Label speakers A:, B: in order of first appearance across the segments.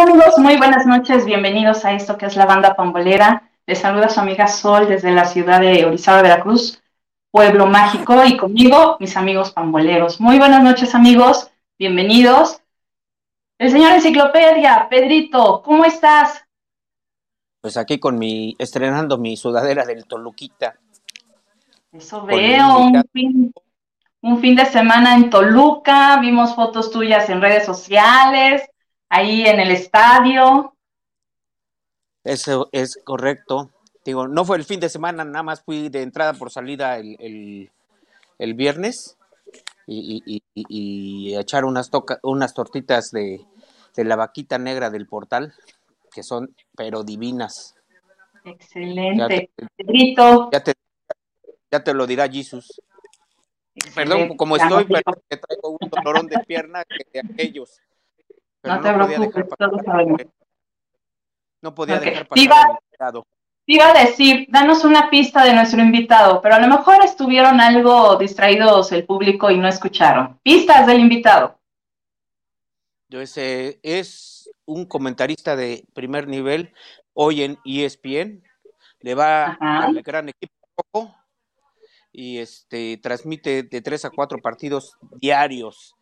A: ¿Qué tal amigos? Muy buenas noches, bienvenidos a esto que es la banda pambolera. Les saluda su amiga Sol desde la ciudad de Orizaba, Veracruz, pueblo mágico, y conmigo mis amigos pamboleros. Muy buenas noches amigos, bienvenidos. El señor Enciclopedia, Pedrito, ¿cómo estás?
B: Pues aquí con mi, estrenando mi sudadera del Toluquita.
A: Eso veo, un fin, un fin de semana en Toluca, vimos fotos tuyas en redes sociales, ahí en el estadio.
B: Eso es correcto. Digo, no fue el fin de semana, nada más fui de entrada por salida el, viernes y, y, echar unas, unas tortitas de, la vaquita negra del portal, que son pero divinas.
A: Excelente.
B: Ya te, ya te, lo dirá Jesus. Perdón, como estoy, pero te traigo un dolorón de pierna que de aquellos
A: no, te preocupes, todos sabemos.
B: No podía dejar pasar iba, invitado.
A: iba a decir, danos una pista de nuestro invitado, pero a lo mejor estuvieron algo distraídos el público y no escucharon. Pistas del invitado.
B: Yo ese es un comentarista de primer nivel hoy en ESPN. Le va al gran equipo y este transmite de tres a cuatro partidos diarios.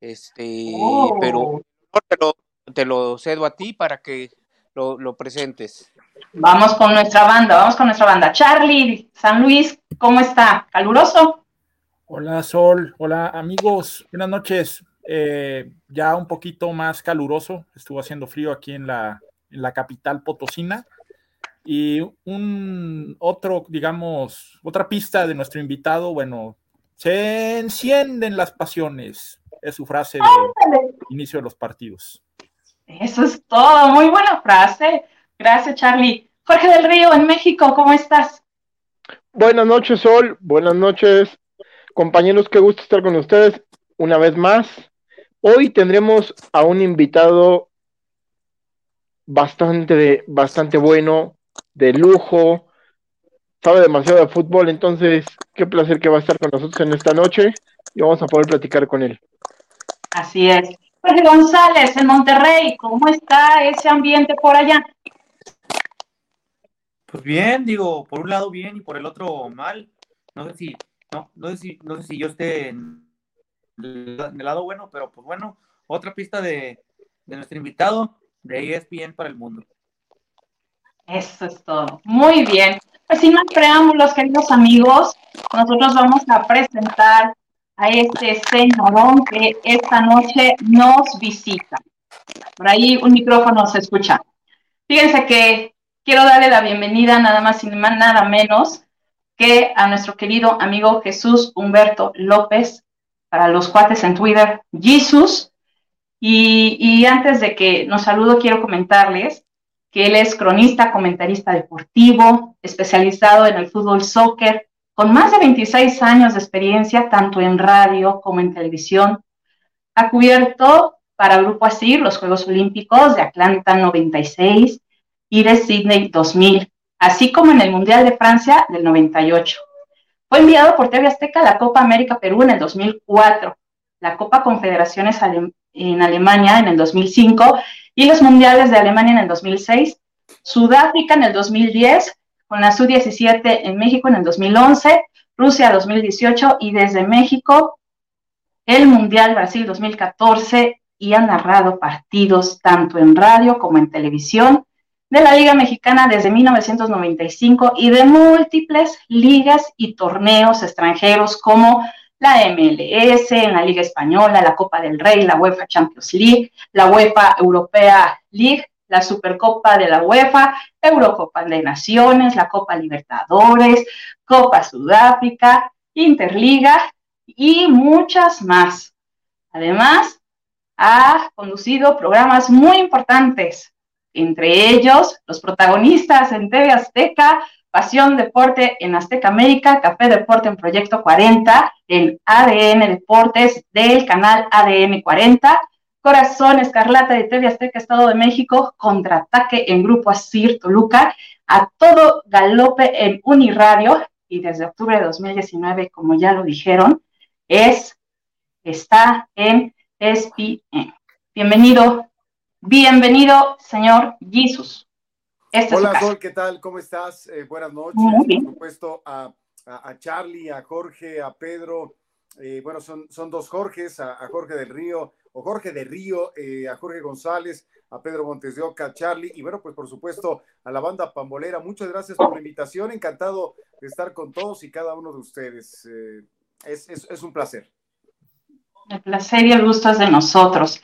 B: Este, pero te lo, te lo cedo a ti para que lo, presentes.
A: Vamos con nuestra banda, vamos con nuestra banda. Charlie, San Luis, ¿cómo está? ¿Caluroso?
C: Hola Sol, hola amigos, buenas noches. Eh, ya un poquito más caluroso, estuvo haciendo frío aquí en la, en la capital potosina. Y un otro, digamos, otra pista de nuestro invitado, bueno, se encienden las pasiones, es su frase de inicio de los partidos.
A: Eso es todo, muy buena frase. Gracias, Charlie. Jorge del Río, en México, ¿cómo estás?
D: Buenas noches, Sol. Buenas noches, compañeros. Qué gusto estar con ustedes una vez más. Hoy tendremos a un invitado bastante, bastante bueno, de lujo, sabe demasiado de fútbol, entonces qué placer que va a estar con nosotros en esta noche y vamos a poder platicar con él.
A: Así es. Jorge González, en Monterrey, ¿cómo está ese ambiente por allá?
E: Pues bien, digo, por un lado bien y por el otro mal. No sé si, no, no sé si, no sé si yo esté en el, lado bueno, pero pues bueno, otra pista de, de nuestro invitado de ESPN para el mundo.
A: Eso es todo. Muy bien. Pues sin más preámbulos, queridos amigos, nosotros vamos a presentar a este señorón que esta noche nos visita. Por ahí un micrófono se escucha. Fíjense que quiero darle la bienvenida nada más y nada menos que a nuestro querido amigo Jesús Humberto López, para los cuates en Twitter, Jesús. Y, y antes de que nos saludo, quiero comentarles que él es cronista, comentarista deportivo, especializado en el fútbol soccer, con más de 26 años de experiencia, tanto en radio como en televisión, ha cubierto para Grupo ASIR los Juegos Olímpicos de Atlanta 96 y de Sydney 2000, así como en el Mundial de Francia del 98. Fue enviado por TV Azteca a la Copa América Perú en el 2004, la Copa Confederaciones en Alemania en el 2005 y los Mundiales de Alemania en el 2006, Sudáfrica en el 2010 con la Su-17 en México en el 2011, Rusia 2018 y desde México el Mundial Brasil 2014 y ha narrado partidos tanto en radio como en televisión de la Liga Mexicana desde 1995 y de múltiples ligas y torneos extranjeros como la MLS, en la Liga Española, la Copa del Rey, la UEFA Champions League, la UEFA Europea League, la Supercopa de la UEFA, Eurocopa de Naciones, la Copa Libertadores, Copa Sudáfrica, Interliga y muchas más. Además, ha conducido programas muy importantes, entre ellos los protagonistas en TV Azteca, Pasión Deporte en Azteca América, Café Deporte en Proyecto 40, en ADN Deportes del canal ADN 40, Corazón Escarlata de TV Azteca Estado de México, contraataque en Grupo Asir Toluca, a todo galope en Uniradio y desde octubre de 2019, como ya lo dijeron, es, está en ESPN. Bienvenido, Bienvenido, señor Jesus.
F: Este Hola, Sol, ¿qué tal? ¿Cómo estás? Eh, buenas noches. Por supuesto, a, a, Charlie, a Jorge, a Pedro. Eh, bueno, son, son dos Jorges, a, Jorge del Río, o Jorge de Río, eh, a Jorge González, a Pedro Montes de Oca, a Charlie, y bueno, pues por supuesto a la banda Pambolera. Muchas gracias por la invitación. Encantado de estar con todos y cada uno de ustedes. Es, es, es un placer.
A: El placer y el gusto es de nosotros.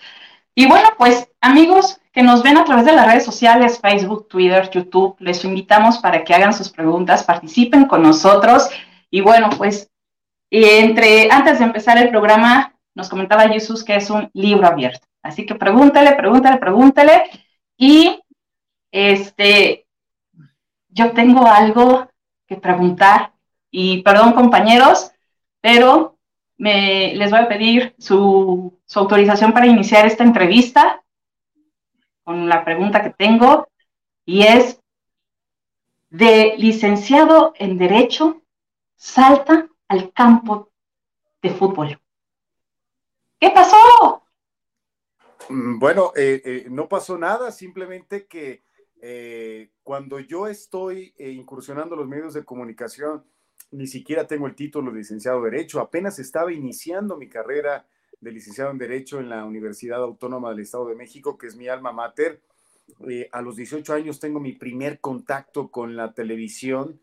A: Y bueno, pues amigos que nos ven a través de las redes sociales, Facebook, Twitter, YouTube, les invitamos para que hagan sus preguntas, participen con nosotros. Y bueno, pues entre, antes de empezar el programa, nos comentaba Jesús que es un libro abierto. Así que pregúntele, pregúntele, pregúntele. Y este, yo tengo algo que preguntar. Y perdón, compañeros, pero me, les voy a pedir su, autorización para iniciar esta entrevista con la pregunta que tengo y es, de licenciado en Derecho, salta al campo de fútbol. ¿Qué pasó?
F: Mm, bueno, eh, eh, no pasó nada, simplemente que eh, cuando yo estoy incursionando los medios de comunicación, ni siquiera tengo el título de licenciado en Derecho, apenas estaba iniciando mi carrera de licenciado en Derecho en la Universidad Autónoma del Estado de México, que es mi alma mater. A los 18 años tengo mi primer contacto con la televisión,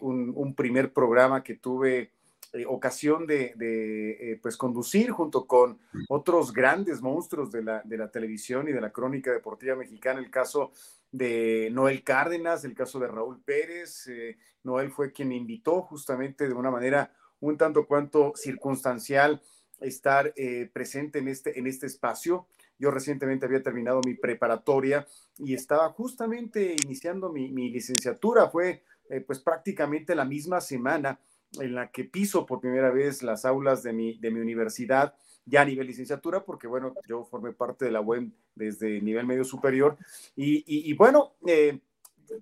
F: un, primer programa que tuve eh, ocasión de, pues conducir junto con otros grandes monstruos de la, de la televisión y de la crónica deportiva mexicana, el caso de Noel Cárdenas, el caso de Raúl Pérez. Eh, Noel fue quien invitó justamente de una manera un tanto cuanto circunstancial estar eh, presente en este, en este espacio. Yo recientemente había terminado mi preparatoria y estaba justamente iniciando mi, licenciatura. Fue eh, pues prácticamente la misma semana en la que piso por primera vez las aulas de mi, de mi universidad ya a nivel licenciatura, porque bueno, yo formé parte de la web desde nivel medio superior. Y, bueno, eh,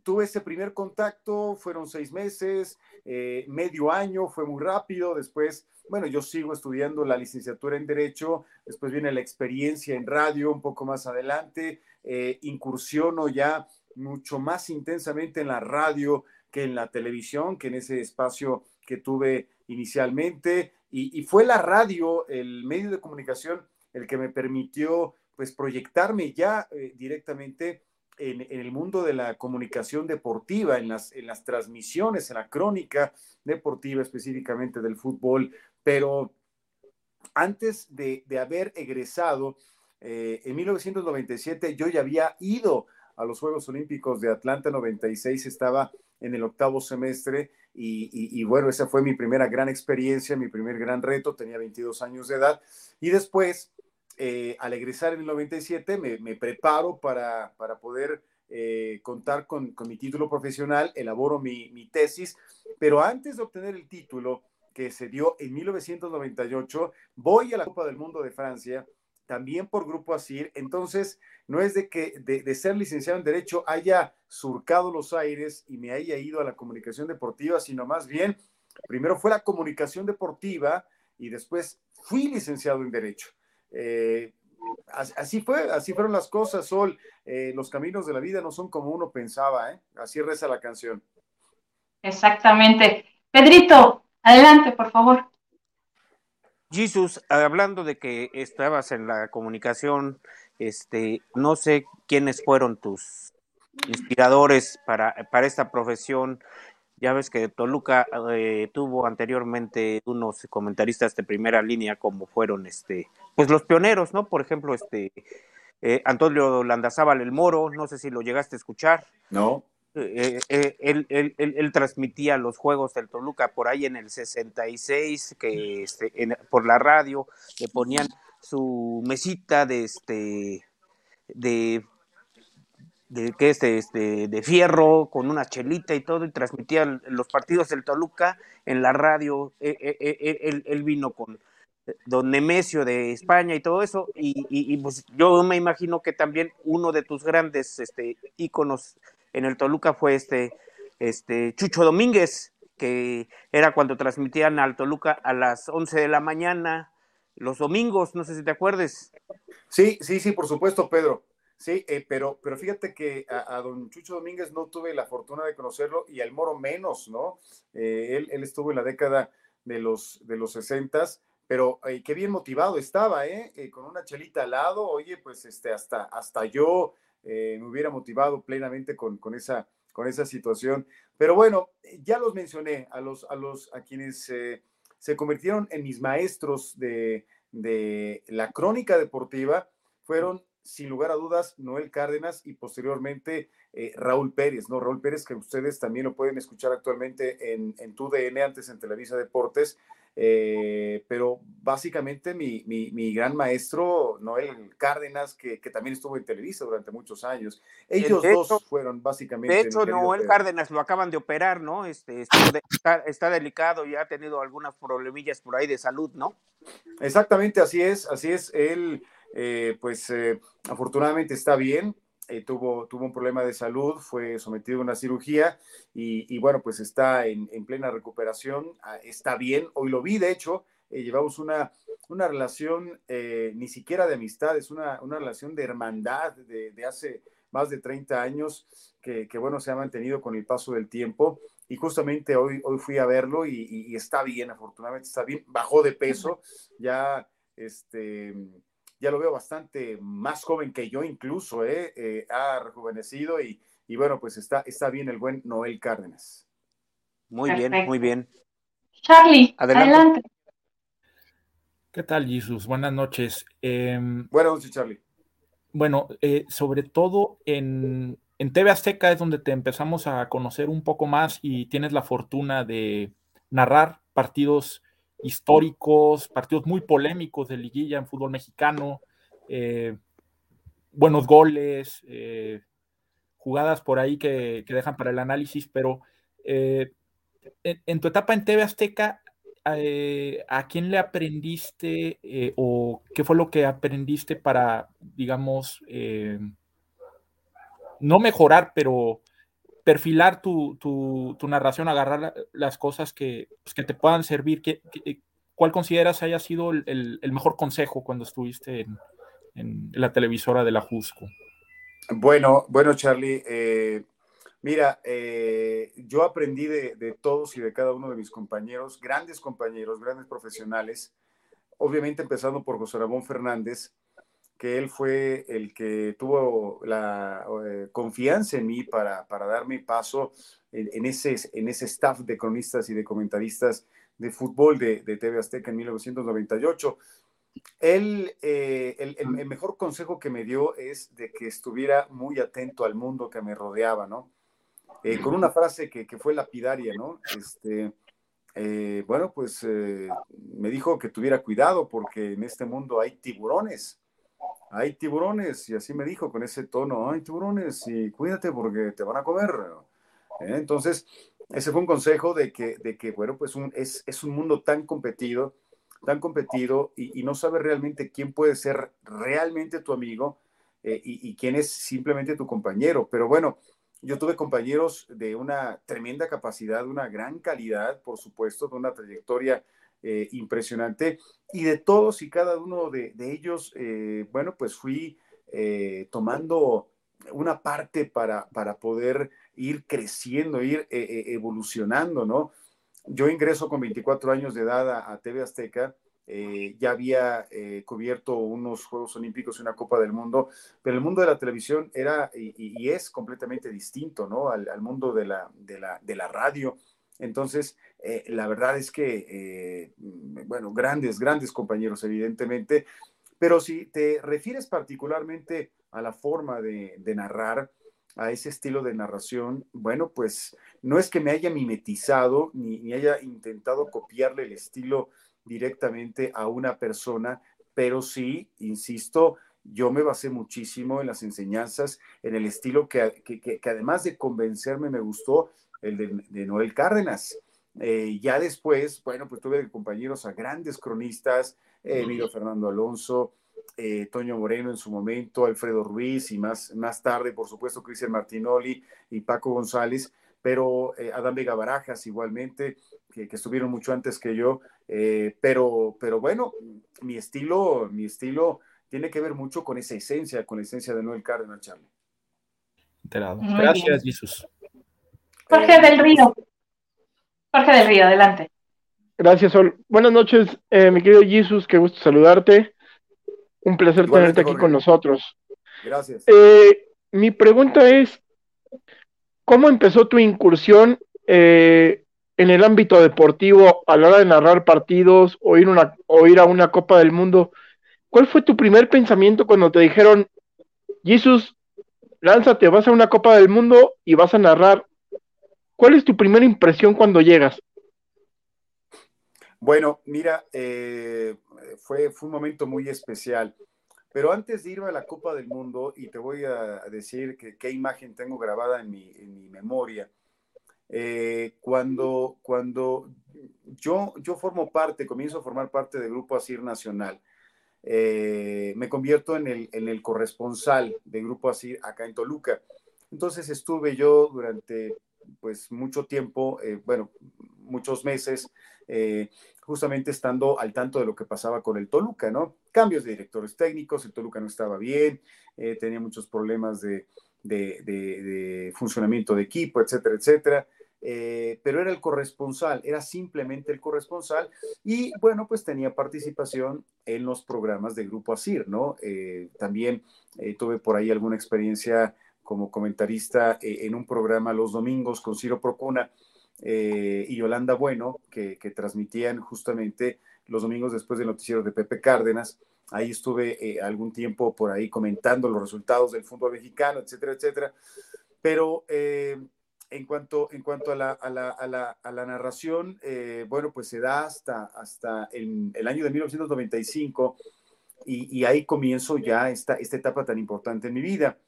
F: tuve ese primer contacto, fueron seis meses, eh, medio año, fue muy rápido. Después, bueno, yo sigo estudiando la licenciatura en Derecho, después viene la experiencia en radio un poco más adelante, eh, incursiono ya mucho más intensamente en la radio que en la televisión, que en ese espacio que tuve inicialmente. Y, fue la radio, el medio de comunicación, el que me permitió pues proyectarme ya eh, directamente en, el mundo de la comunicación deportiva, en las, en las transmisiones, en la crónica deportiva específicamente del fútbol. Pero antes de, haber egresado, eh, en 1997 yo ya había ido a los Juegos Olímpicos de Atlanta 96, estaba en el octavo semestre y, bueno, esa fue mi primera gran experiencia, mi primer gran reto, tenía 22 años de edad. Y después, eh, al egresar en el 97, me, preparo para, para poder eh, contar con, mi título profesional, elaboro mi, mi tesis, pero antes de obtener el título, que se dio en 1998, voy a la Copa del Mundo de Francia también por Grupo ASIR. Entonces, no es de que de, ser licenciado en Derecho haya surcado los aires y me haya ido a la comunicación deportiva, sino más bien, primero fue la comunicación deportiva y después fui licenciado en Derecho. Eh, así fue, así fueron las cosas, Sol. Eh, los caminos de la vida no son como uno pensaba, ¿eh? Así reza la canción.
A: Exactamente. Pedrito, adelante, por favor.
B: Jesús, hablando de que estabas en la comunicación, este, no sé quiénes fueron tus inspiradores para, para esta profesión. Ya ves que Toluca eh, tuvo anteriormente unos comentaristas de primera línea como fueron este, pues los pioneros, ¿no? Por ejemplo, este eh, Antonio Landazábal el Moro, no sé si lo llegaste a escuchar.
F: No.
B: Eh, eh, él, transmitía los juegos del Toluca por ahí en el 66, que este, por la radio le ponían su mesita de este de este, de fierro con una chelita y todo y transmitían los partidos del Toluca en la radio. Él, él vino con don Nemesio de España y todo eso y, y, pues yo me imagino que también uno de tus grandes este íconos en el Toluca fue este, este Chucho Domínguez, que era cuando transmitían al Toluca a las 11 de la mañana, los domingos, no sé si te acuerdes.
F: Sí, sí, sí, por supuesto, Pedro. Sí, eh, pero, pero fíjate que a, don Chucho Domínguez no tuve la fortuna de conocerlo y al Moro menos, ¿no? Eh, él, él, estuvo en la década de los, de los 60, pero eh, qué bien motivado estaba, ¿eh? Con una chelita al lado, oye, pues este, hasta, hasta yo me hubiera motivado plenamente con, con, esa, con esa situación. Pero bueno, ya los mencioné, a, los, a, los, a quienes se convirtieron en mis maestros de, de la crónica deportiva, fueron sin lugar a dudas, Noel Cárdenas y posteriormente eh, Raúl Pérez, ¿no? Raúl Pérez, que ustedes también lo pueden escuchar actualmente en, en TUDN, antes en Televisa Deportes, eh, pero básicamente mi, mi, gran maestro, Noel Cárdenas, que, también estuvo en Televisa durante muchos años. Ellos dos fueron básicamente.
B: De hecho, Noel Cárdenas lo acaban de operar, ¿no? Este, está, está, delicado y ha tenido algunas problemillas por ahí de salud, ¿no?
F: Exactamente, así es, así es. Él eh, pues eh, afortunadamente está bien, eh, tuvo, tuvo un problema de salud, fue sometido a una cirugía y, bueno, pues está en, plena recuperación, ah, está bien, hoy lo vi, de hecho, llevamos una, una relación ni siquiera de amistad, es una, una relación de hermandad de, hace más de 30 años que, bueno, se ha mantenido con el paso del tiempo y justamente hoy, hoy fui a verlo y, y está bien, afortunadamente está bien, bajó de peso, ya este ya lo veo bastante más joven que yo incluso, ¿eh? eh ha rejuvenecido y, bueno, pues está, está bien el buen Noel Cárdenas.
B: Muy bien, muy bien.
A: Charlie, adelante.
C: ¿Qué tal, Jesús? Buenas noches. Em,
F: Buenas noches, Charlie.
C: Bueno, eh, sobre todo en, en TV Azteca es donde te empezamos a conocer un poco más y tienes la fortuna de narrar partidos históricos, partidos muy polémicos de liguilla en fútbol mexicano, eh, buenos goles, eh, jugadas por ahí que, dejan para el análisis, pero eh, en, tu etapa en TV Azteca, ¿a quién le aprendiste o qué fue lo que aprendiste para, digamos, no mejorar, pero perfilar tu, narración, agarrar las cosas que, pues, que te puedan servir. ¿Qué, cuál consideras haya sido el, mejor consejo cuando estuviste en, la televisora de la Jusco?
F: Bueno, bueno, Charlie, eh, mira, eh, yo aprendí de, todos y de cada uno de mis compañeros, grandes compañeros, grandes profesionales, obviamente empezando por José Ramón Fernández, que él fue el que tuvo la eh, confianza en mí para, para darme paso en, ese, en ese staff de cronistas y de comentaristas de fútbol de, de TV Azteca en 1998. Él, eh, el, el, mejor consejo que me dio es de que estuviera muy atento al mundo que me rodeaba, ¿no? Eh, con una frase que, que, fue lapidaria, ¿no? Este, bueno, pues me dijo que tuviera cuidado porque en este mundo hay tiburones hay tiburones, y así me dijo con ese tono, hay tiburones y cuídate porque te van a comer. ¿eh? Entonces, ese fue un consejo de que, de que bueno, pues un, es, es, un mundo tan competido, tan competido y, no sabes realmente quién puede ser realmente tu amigo eh, y, y, quién es simplemente tu compañero. Pero bueno, yo tuve compañeros de una tremenda capacidad, una gran calidad, por supuesto, de una trayectoria eh, impresionante. Y de todos y cada uno de, ellos, eh, bueno, pues fui eh, tomando una parte para, para poder ir creciendo, ir evolucionando, ¿no? Yo ingreso con 24 años de edad a, TV Azteca. ya había cubierto unos Juegos Olímpicos y una Copa del Mundo, pero el mundo de la televisión era y, es completamente distinto, ¿no? Al, al mundo de la, de la, de la radio. Entonces, eh, la verdad es que, eh, bueno, grandes, grandes compañeros, evidentemente, pero si te refieres particularmente a la forma de, narrar, a ese estilo de narración, bueno, pues no es que me haya mimetizado ni, haya intentado copiarle el estilo directamente a una persona, pero sí, insisto, yo me basé muchísimo en las enseñanzas, en el estilo que, que además de convencerme me gustó, el de, Noel Cárdenas. Eh, ya después, bueno, pues tuve compañeros a grandes cronistas, eh, Emilio Fernando Alonso, eh, Toño Moreno en su momento, Alfredo Ruiz y más, más tarde, por supuesto, Cristian Martinoli y Paco González, pero Adán Vega Barajas igualmente, que, estuvieron mucho antes que yo, pero, pero bueno, mi estilo, mi estilo tiene que ver mucho con esa esencia, con la esencia de Noel Cárdenas, Charlie.
C: Gracias, Jesús.
A: Jorge del Río. Jorge del Río, adelante.
D: Gracias, Sol. Buenas noches, eh, mi querido Jesús, qué gusto saludarte. Un placer tenerte aquí con nosotros.
F: Gracias.
D: Eh, mi pregunta es, ¿cómo empezó tu incursión eh, en el ámbito deportivo a la hora de narrar partidos o ir, una, o ir a una Copa del Mundo? ¿Cuál fue tu primer pensamiento cuando te dijeron, Jesús, lánzate, vas a una Copa del Mundo y vas a narrar? ¿Cuál es tu primera impresión cuando llegas?
F: Bueno, mira, eh, fue, fue un momento muy especial. Pero antes de irme a la Copa del Mundo, y te voy a decir que, qué imagen tengo grabada en mi, en mi memoria, eh, cuando, cuando yo, yo formo parte, comienzo a formar parte del Grupo Asir Nacional, eh, me convierto en el, en el corresponsal del Grupo Asir acá en Toluca. Entonces estuve yo durante pues mucho tiempo, eh, bueno, muchos meses, justamente estando al tanto de lo que pasaba con el Toluca, ¿no? Cambios de directores técnicos, el Toluca no estaba bien, eh, tenía muchos problemas de, funcionamiento de equipo, etcétera, etcétera. Eh, pero era el corresponsal, era simplemente el corresponsal y bueno, pues tenía participación en los programas de Grupo Asir, ¿no? Eh, también tuve por ahí alguna experiencia como comentarista en un programa los domingos con Ciro Procuna, eh, y Yolanda Bueno, que, transmitían justamente los domingos después del noticiero de Pepe Cárdenas. Ahí estuve eh, algún tiempo por ahí comentando los resultados del fútbol mexicano, etcétera, etcétera. Pero eh, en cuanto, en cuanto a, la, a, la, a, la, a la narración, bueno, pues se da hasta, hasta el, el año de 1995 y, y, ahí comienzo ya esta, esta etapa tan importante en mi vida.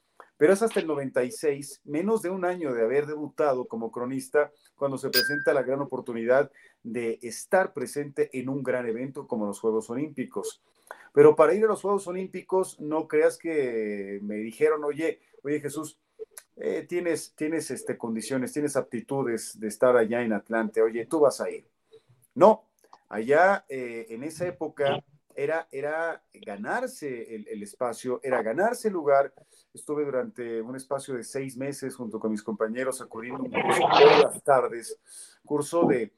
F: Pero es hasta el 96, menos de un año de haber debutado como cronista, cuando se presenta la gran oportunidad de estar presente en un gran evento como los Juegos Olímpicos. Pero para ir a los Juegos Olímpicos, no creas que me dijeron, oye, oye Jesús, eh, tienes, tienes este, condiciones, tienes aptitudes de estar allá en Atlante, oye, tú vas a ir. No, allá eh, en esa época era, era ganarse el, espacio, era ganarse el lugar. Estuve durante un espacio de seis meses junto con mis compañeros acudiendo todas las tardes, curso de,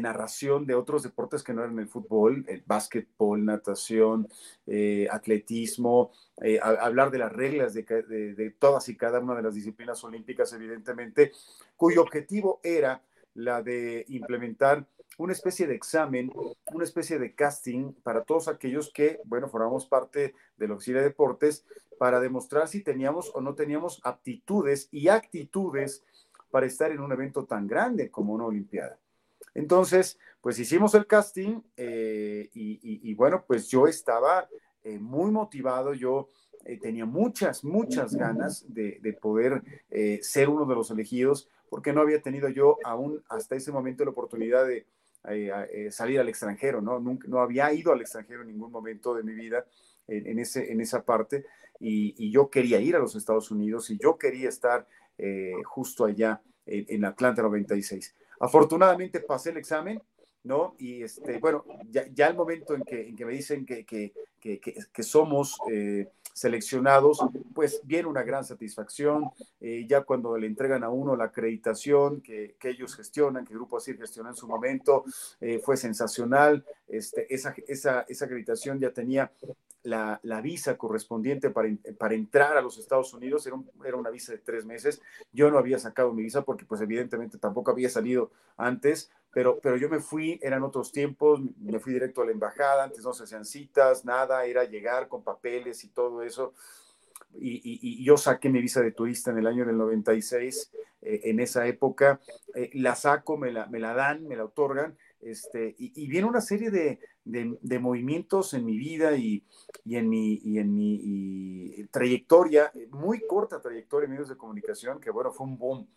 F: narración de otros deportes que no eran el fútbol, el básquetbol, natación, eh, atletismo, eh, hablar de las reglas de, de todas y cada una de las disciplinas olímpicas, evidentemente, cuyo objetivo era la de implementar una especie de examen, una especie de casting para todos aquellos que, bueno, formamos parte de la Oficina de Deportes para demostrar si teníamos o no teníamos aptitudes y actitudes para estar en un evento tan grande como una Olimpiada. Entonces, pues hicimos el casting eh, y, bueno, pues yo estaba eh, muy motivado, yo eh, tenía muchas, muchas ganas de poder ser uno de los elegidos, porque no había tenido yo aún hasta ese momento la oportunidad de, eh, eh, salir al extranjero, ¿no? Nunca, no había ido al extranjero en ningún momento de mi vida en, ese, en esa parte y, yo quería ir a los Estados Unidos y yo quería estar eh, justo allá en, Atlanta 96. Afortunadamente pasé el examen, ¿no? Y este, bueno, ya, ya el momento en que, en que me dicen que, que, que somos seleccionados, pues viene una gran satisfacción. Eh, ya cuando le entregan a uno la acreditación que, ellos gestionan, que el Grupo ASIR gestionó en su momento, eh, fue sensacional. Este, esa, esa, esa acreditación ya tenía la, la, visa correspondiente para, para, entrar a los Estados Unidos, era, era, una visa de tres meses. Yo no había sacado mi visa porque pues evidentemente tampoco había salido antes, pero, pero yo me fui, eran otros tiempos, me fui directo a la embajada, antes no se hacían citas, nada, era llegar con papeles y todo eso. Y, y, yo saqué mi visa de turista en el año del 96, eh, en esa época, eh, la saco, me la, me la dan, me la otorgan, este, y, viene una serie de, de, movimientos en mi vida y, y en mi, y en mi trayectoria, muy corta trayectoria en medios de comunicación, que bueno, fue un boom.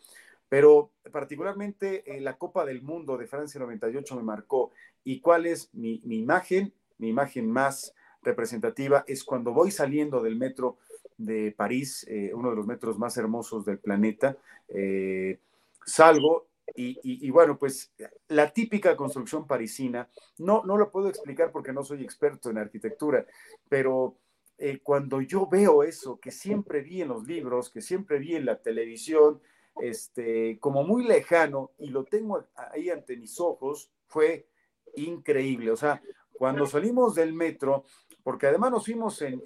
F: Pero particularmente eh, la Copa del Mundo de Francia 98 me marcó. ¿Y cuál es mi, mi imagen? Mi imagen más representativa es cuando voy saliendo del metro de París, eh, uno de los metros más hermosos del planeta. Eh, salgo y, bueno, pues la típica construcción parisina, no, no lo puedo explicar porque no soy experto en arquitectura, pero eh, cuando yo veo eso, que siempre vi en los libros, que siempre vi en la televisión, este, como muy lejano, y lo tengo ahí ante mis ojos, fue increíble. O sea, cuando salimos del metro, porque además nos fuimos en,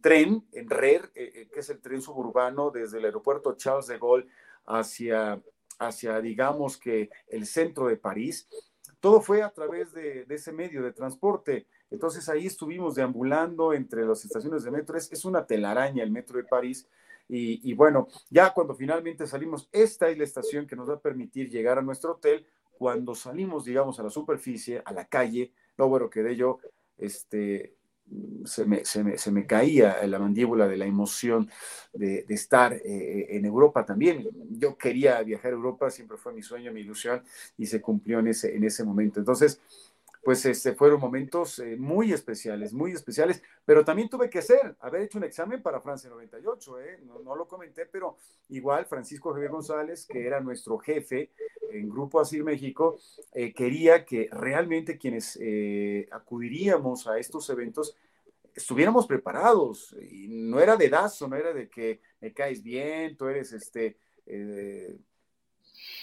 F: tren, en RER, eh, eh, que es el tren suburbano desde el aeropuerto Charles de Gaulle hacia, hacia digamos que el centro de París, todo fue a través de, ese medio de transporte. Entonces ahí estuvimos deambulando entre las estaciones de metro. Es, una telaraña el metro de París. Y, y, bueno, ya cuando finalmente salimos, esta es la estación que nos va a permitir llegar a nuestro hotel. Cuando salimos, digamos, a la superficie, a la calle, no, bueno, quedé yo este, se me, se, me, se me, caía la mandíbula de la emoción de, de estar eh, en Europa también. Yo quería viajar a Europa, siempre fue mi sueño, mi ilusión, y se cumplió en ese, en ese momento. Entonces, pues este, fueron momentos eh, muy especiales, muy especiales, pero también tuve que hacer, haber hecho un examen para Francia 98, ¿eh? no, lo comenté, pero igual Francisco Javier González, que era nuestro jefe en Grupo Asir México, eh, quería que realmente quienes acudiríamos a estos eventos estuviéramos preparados, y no era de dazo, no era de que me caes bien, tú eres este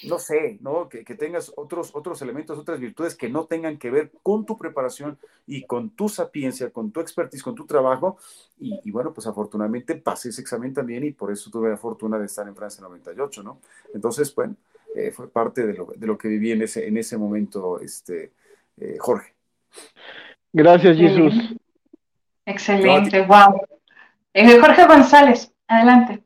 F: no sé, ¿no? Que, tengas otros, otros elementos, otras virtudes que no tengan que ver con tu preparación y con tu sapiencia, con tu expertise, con tu trabajo. Y, bueno, pues afortunadamente pasé ese examen también y por eso tuve la fortuna de estar en Francia 98, ¿no? Entonces, bueno, eh, fue parte de lo, de lo, que viví en ese, en ese momento, este, eh, Jorge.
D: Gracias, Jesús.
A: Excelente, wow. Eh, Jorge González, adelante.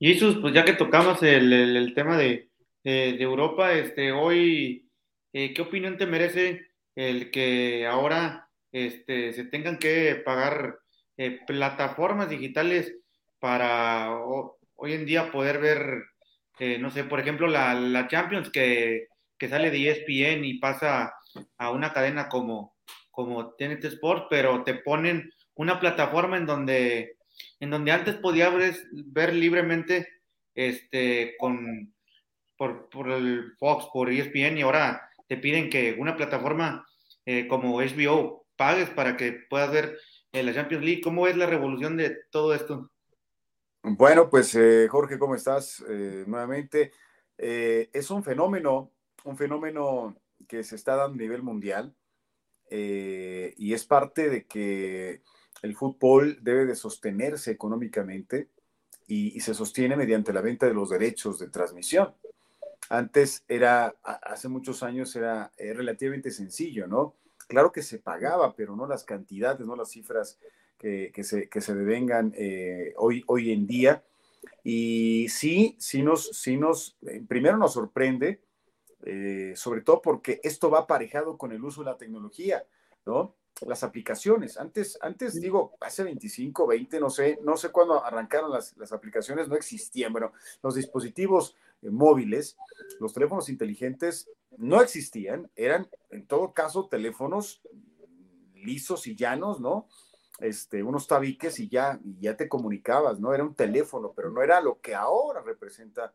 E: Jesús, pues ya que tocamos el tema de, de Europa, este, hoy, eh, ¿qué opinión te merece el que ahora este, se tengan que pagar eh, plataformas digitales para hoy en día poder ver, eh, no sé, por ejemplo, la, la Champions que, que, sale de ESPN y pasa a una cadena como, como TNT Sports, pero te ponen una plataforma en donde, en donde antes podías ver, ver libremente este, con por, el Fox, por ESPN y ahora te piden que una plataforma eh, como HBO pagues para que puedas ver eh, la Champions League. ¿Cómo es la revolución de todo esto?
F: Bueno, pues eh, Jorge, ¿cómo estás? nuevamente, es un fenómeno, un fenómeno que se está dando a nivel mundial y es parte de que el fútbol debe de sostenerse económicamente y se sostiene mediante la venta de los derechos de transmisión. Antes era, hace muchos años era eh, relativamente sencillo, ¿no? Claro que se pagaba, pero no las cantidades, no las cifras que, se, que se devengan eh, hoy, hoy en día. Y sí, sí nos, sí nos eh, primero nos sorprende, sobre todo porque esto va aparejado con el uso de la tecnología, ¿no? las aplicaciones. Antes, antes digo, hace 25, 20, no sé, no sé cuándo arrancaron las, las aplicaciones, no existían. Bueno, los dispositivos móviles, los teléfonos inteligentes no existían, eran en todo caso teléfonos lisos y llanos, ¿no? Este, unos tabiques y ya, ya te comunicabas, ¿no? Era un teléfono, pero no era lo que ahora representa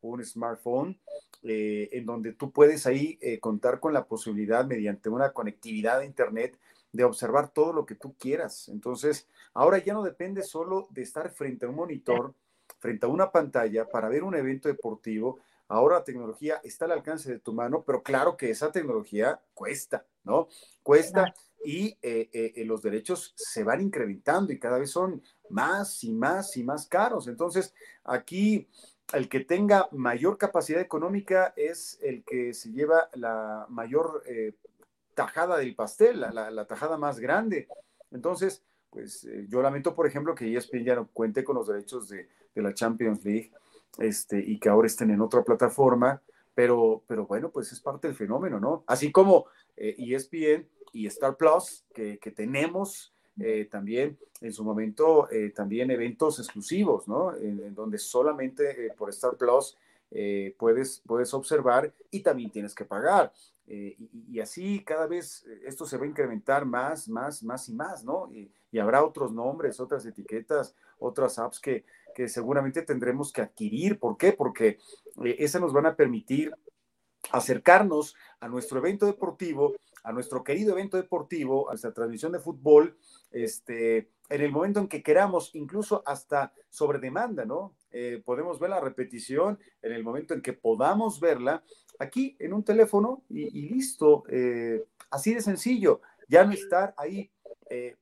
F: un smartphone, eh, en donde tú puedes ahí eh, contar con la posibilidad mediante una conectividad a Internet de observar todo lo que tú quieras. Entonces, ahora ya no depende solo de estar frente a un monitor, frente a una pantalla para ver un evento deportivo. Ahora la tecnología está al alcance de tu mano, pero claro que esa tecnología cuesta, ¿no? Cuesta y eh, eh, eh, los derechos se van incrementando y cada vez son más y más y más caros. Entonces, aquí el que tenga mayor capacidad económica es el que se lleva la mayor tajada del pastel, la, tajada más grande. Entonces, pues eh, yo lamento, por ejemplo, que ESPN ya no cuente con los derechos de, la Champions League este, y que ahora estén en otra plataforma, pero, pero bueno, pues es parte del fenómeno, ¿no? Así como ESPN eh, e y Star Plus, que, tenemos eh, también en su momento, también eventos exclusivos, ¿no? En, donde solamente por Star Plus puedes, puedes observar y también tienes que pagar. Eh, y, así cada vez eh, esto se va a incrementar más, más, más y más, ¿no? Y, habrá otros nombres, otras etiquetas, otras apps que, que, seguramente tendremos que adquirir. ¿Por qué? Porque eh, esas nos van a permitir acercarnos a nuestro evento deportivo, a nuestro querido evento deportivo, a nuestra transmisión de fútbol, este, en el momento en que queramos, incluso hasta sobre demanda, ¿no? Eh, podemos ver la repetición en el momento en que podamos verla aquí en un teléfono y, listo, eh, así de sencillo, ya no estar ahí eh,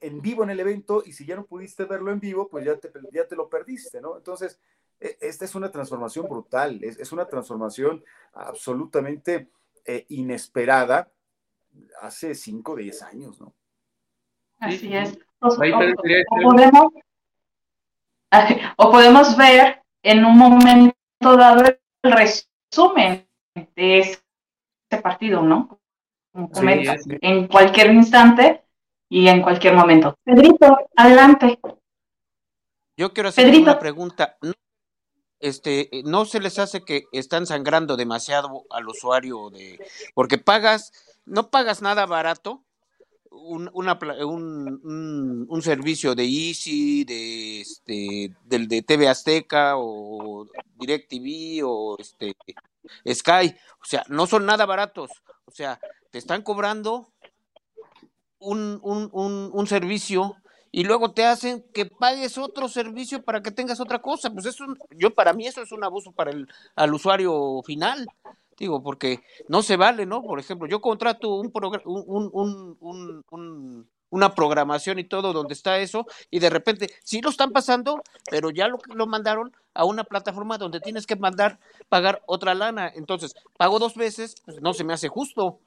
F: en, vivo en el evento y si ya no pudiste verlo en vivo, pues ya te, ya te lo perdiste, ¿no? Entonces, e, esta es una transformación brutal, es, una transformación absolutamente inesperada hace 5 o 10 años, ¿no?
A: Así es. O, podemos, o podemos ver en un momento dado el resumen de ese partido, ¿no? en cualquier instante y en cualquier momento. Pedrito, adelante.
B: Yo quiero hacer una pregunta. Este, ¿no se les hace que están sangrando demasiado al usuario de porque pagas, no pagas nada barato un, una, un, un, servicio de Easy, de, este, del de TV Azteca o DirecTV o este, Sky. O sea, no son nada baratos. O sea, te están cobrando un, un, un, un servicio y luego te hacen que pagues otro servicio para que tengas otra cosa. Pues eso, yo para mí eso es un abuso para el al usuario final. Digo, porque no se vale, ¿no? Por ejemplo, yo contrato un, un, un, un, una programación y todo donde está eso, y de repente sí lo están pasando, pero ya lo, lo mandaron a una plataforma donde tienes que mandar pagar otra lana. Entonces, pago dos veces, pues no se me hace justo.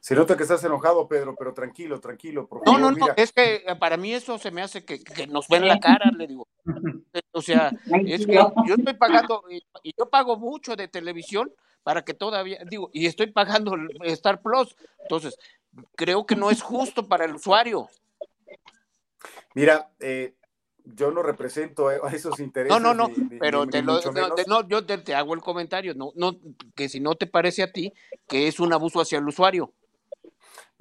F: Se nota que estás enojado, Pedro, pero tranquilo, tranquilo.
B: no, no, no, es que eh, para mí eso se me hace que, nos ven la cara, le digo. O sea, es que yo estoy pagando, y yo pago mucho de televisión para que todavía, digo, y estoy pagando Star Plus, entonces creo que no es justo para el usuario.
F: Mira, eh, yo no represento a esos intereses.
B: No, no, no, pero te lo, no, yo te, te, hago el comentario, no, no, que si no te parece a ti que es un abuso hacia el usuario.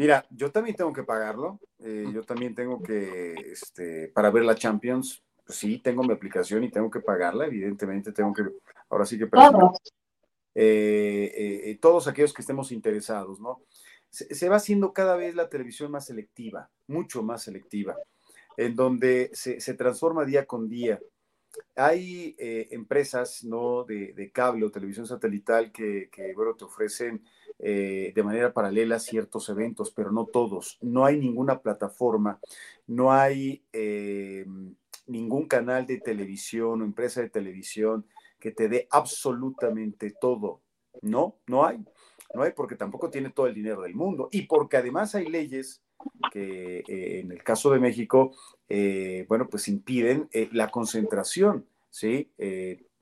F: Mira, yo también tengo que pagarlo. Eh, yo también tengo que, este, para ver la Champions, pues sí, tengo mi aplicación y tengo que pagarla. Evidentemente, tengo que, ahora sí que todos. Eh, eh, todos aquellos que estemos interesados, ¿no? Se, va haciendo cada vez la televisión más selectiva, mucho más selectiva, en donde se, transforma día con día. Hay empresas, ¿no? De, cable o televisión satelital que, que bueno, te ofrecen eh, de manera paralela ciertos eventos, pero no todos. No hay ninguna plataforma, no hay eh, ningún canal de televisión o empresa de televisión que te dé absolutamente todo. No, no hay. No hay porque tampoco tiene todo el dinero del mundo y porque además hay leyes que eh, en el caso de México, bueno, pues impiden la concentración, ¿sí?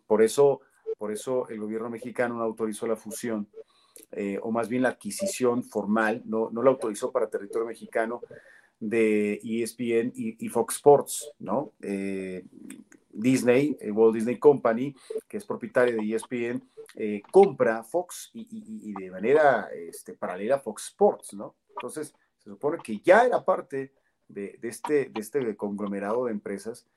F: por eso, por eso el gobierno mexicano no autorizó la fusión eh, o más bien la adquisición formal, no, no la autorizó para territorio mexicano de ESPN y, Fox Sports, ¿no? Eh, Disney, eh, Walt Disney Company, que es propietaria de ESPN, compra Fox y, de manera este, paralela Fox Sports, ¿no? Entonces, se supone que ya era parte de, este, de este conglomerado de empresas,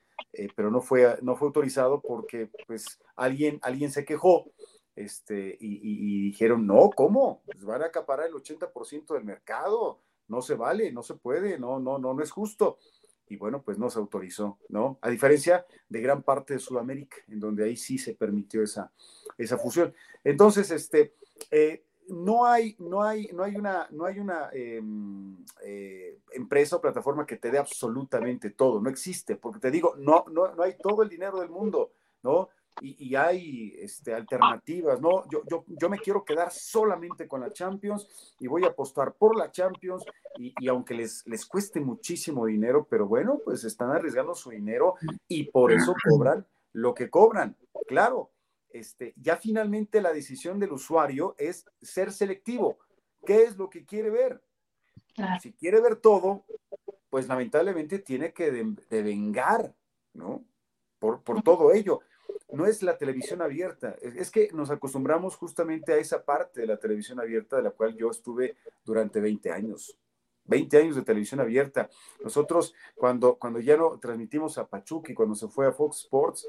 F: pero no fue, no fue autorizado porque pues alguien, alguien se quejó este, y, dijeron, no, ¿cómo? Pues van a acaparar el 80% del mercado, no se vale, no se puede, no, no, no, no es justo. Y bueno, pues no se autorizó, ¿no? A diferencia de gran parte de Sudamérica, en donde ahí sí se permitió esa, esa fusión. Entonces, este, eh, no hay, no hay, no hay una, no hay una em, eh, empresa o plataforma que te dé absolutamente todo, no existe, porque te digo, no, no, no hay todo el dinero del mundo, ¿no? Y, hay este, alternativas, ¿no? Yo, yo, yo, me quiero quedar solamente con la Champions y voy a apostar por la Champions y, y, aunque les, les cueste muchísimo dinero, pero bueno, pues están arriesgando su dinero y por eso cobran lo que cobran. Claro, este, ya finalmente la decisión del usuario es ser selectivo. ¿Qué es lo que quiere ver? Si quiere ver todo, pues lamentablemente tiene que devengar, ¿no? Por, por todo ello no es la televisión abierta, es que nos acostumbramos justamente a esa parte de la televisión abierta de la cual yo estuve durante 20 años. 20 años de televisión abierta. Nosotros, cuando, cuando ya no transmitimos a Pachuca y cuando se fue a Fox Sports,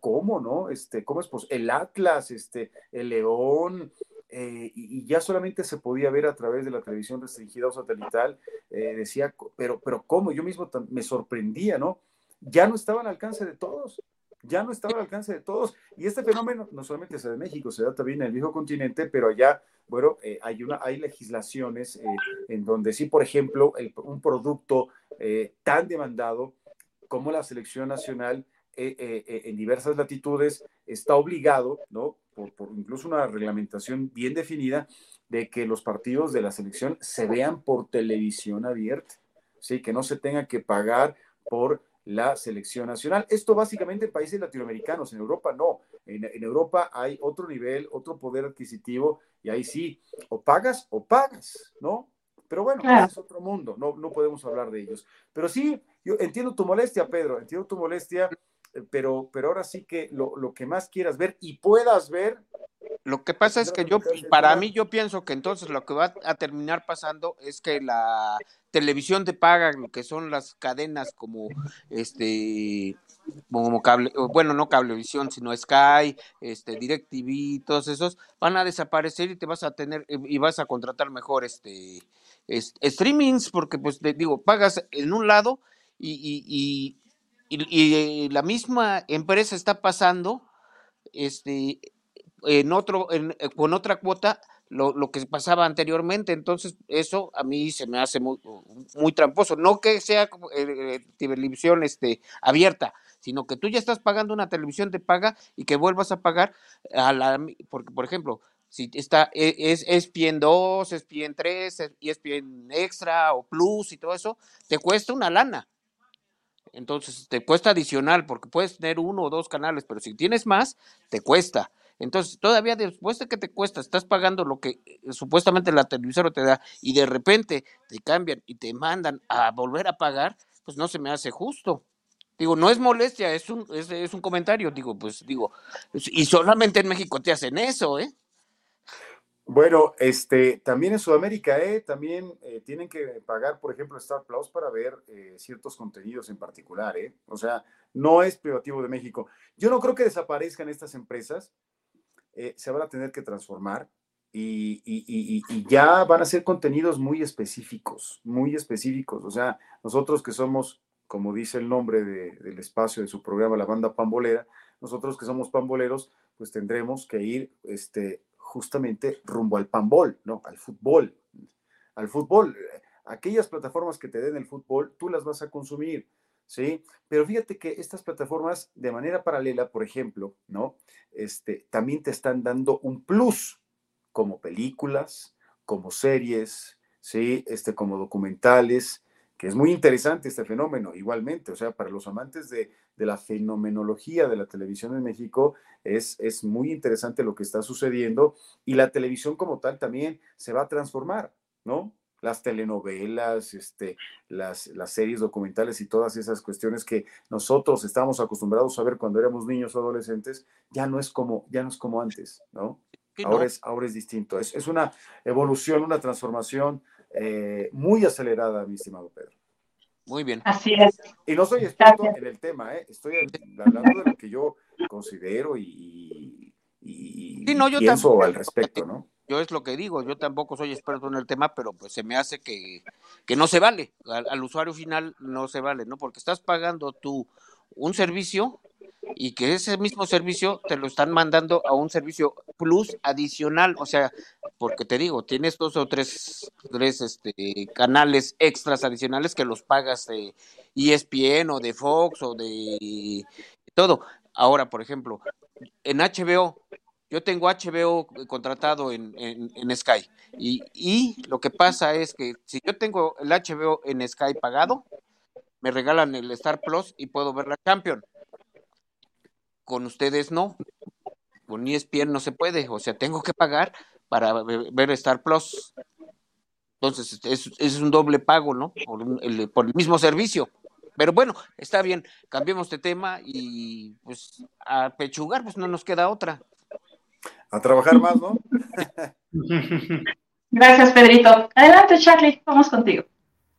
F: ¿cómo no? Este, ¿Cómo es? Pues el Atlas, este, el León, eh, y, ya solamente se podía ver a través de la televisión restringida o satelital, eh, decía, pero, pero ¿cómo? Yo mismo me sorprendía, ¿no? Ya no estaba al alcance de todos, ya no estaba al alcance de todos. Y este fenómeno no solamente se da en México, se da también en el viejo continente, pero allá, bueno, eh, hay, una, hay legislaciones en donde sí, por ejemplo, un producto tan demandado como la selección nacional en diversas latitudes está obligado, ¿no? por, incluso una reglamentación bien definida de que los partidos de la selección se vean por televisión abierta, ¿sí? que no se tenga que pagar por la selección nacional. Esto básicamente en países latinoamericanos, en Europa no. En, Europa hay otro nivel, otro poder adquisitivo, y ahí sí, o pagas o pagas, ¿no? Pero bueno, es otro mundo, no, no podemos hablar de ellos. Pero sí, yo entiendo tu molestia, Pedro, entiendo tu molestia pero, pero ahora sí que lo, lo, que más quieras ver y puedas ver.
B: Lo que pasa es que yo, para mí, yo pienso que entonces lo que va a terminar pasando es que la televisión te paga, lo que son las cadenas como este como cable, bueno, no cablevisión, sino Sky, este, DirecTV, todos esos, van a desaparecer y te vas a tener, y vas a contratar mejor este, streamings, porque pues te digo, pagas en un lado y, y, la misma empresa está pasando este, en otro, en, eh, con otra cuota lo, lo, que pasaba anteriormente. Entonces, eso a mí se me hace muy, muy tramposo. No que sea eh, televisión este, abierta, sino que tú ya estás pagando una televisión de paga y que vuelvas a pagar a la. Porque, por ejemplo, si está, e, es ESPN 2, ESPN 3, ESPN Extra o Plus y todo eso, te cuesta una lana. Entonces te cuesta adicional porque puedes tener uno o dos canales, pero si tienes más, te cuesta. Entonces, todavía después de que te cuesta, estás pagando lo que eh, supuestamente la televisora te da y de repente te cambian y te mandan a volver a pagar, pues no se me hace justo. Digo, no es molestia, es un, es, es un comentario, digo, pues digo, y solamente en México te hacen eso, ¿eh?
F: Bueno, este, también en Sudamérica, ¿eh? también eh, tienen que pagar, por ejemplo, Star Plus para ver eh, ciertos contenidos en particular, ¿eh? O sea, no es privativo de México. Yo no creo que desaparezcan estas empresas, eh, se van a tener que transformar y, y, ya van a ser contenidos muy específicos, muy específicos. O sea, nosotros que somos, como dice el nombre del espacio de su programa, la banda pambolera, nosotros que somos pamboleros, pues tendremos que ir este, justamente rumbo al panbol, ¿no? Al fútbol. Al fútbol. Aquellas plataformas que te den el fútbol, tú las vas a consumir, ¿sí? Pero fíjate que estas plataformas, de manera paralela, por ejemplo, ¿no? Este, también te están dando un plus, como películas, como series, ¿sí? Este, como documentales, que es muy interesante este fenómeno, igualmente, o sea, para los amantes de, la fenomenología de la televisión en México, es, es muy interesante lo que está sucediendo y la televisión como tal también se va a transformar, ¿no? Las telenovelas, este, las, las series documentales y todas esas cuestiones que nosotros estábamos acostumbrados a ver cuando éramos niños o adolescentes, ya no es como, ya no es como antes, ¿no? Ahora, Es, ahora es distinto. Es, es una evolución, una transformación eh, muy acelerada, mi estimado Pedro.
B: Muy bien.
A: Así es.
F: Y no soy experto en el tema, ¿eh? estoy hablando de lo que yo considero y, pienso al respecto, ¿no?
B: Yo es lo que digo, yo tampoco soy experto en el tema, pero pues se me hace que, que no se vale, al, al, usuario final no se vale, ¿no? Porque estás pagando tú un servicio y que ese mismo servicio te lo están mandando a un servicio plus adicional, o sea, porque te digo, tienes dos o tres, tres este, canales extras adicionales que los pagas de ESPN o de Fox o de todo. Ahora, por ejemplo, en HBO, yo tengo HBO contratado en, en, Sky y, y lo que pasa es que si yo tengo el HBO en Sky pagado, me regalan el Star Plus y puedo ver la Champions con ustedes no. Con ESPN no se puede, o sea, tengo que pagar para ver Star Plus. Entonces, es, es un doble pago, ¿no? Por el, por el mismo servicio. Pero bueno, está bien, cambiemos de tema y pues a pechugar, pues no nos queda otra.
F: A trabajar más, ¿no?
A: Gracias, Pedrito. Adelante, Charlie, vamos contigo.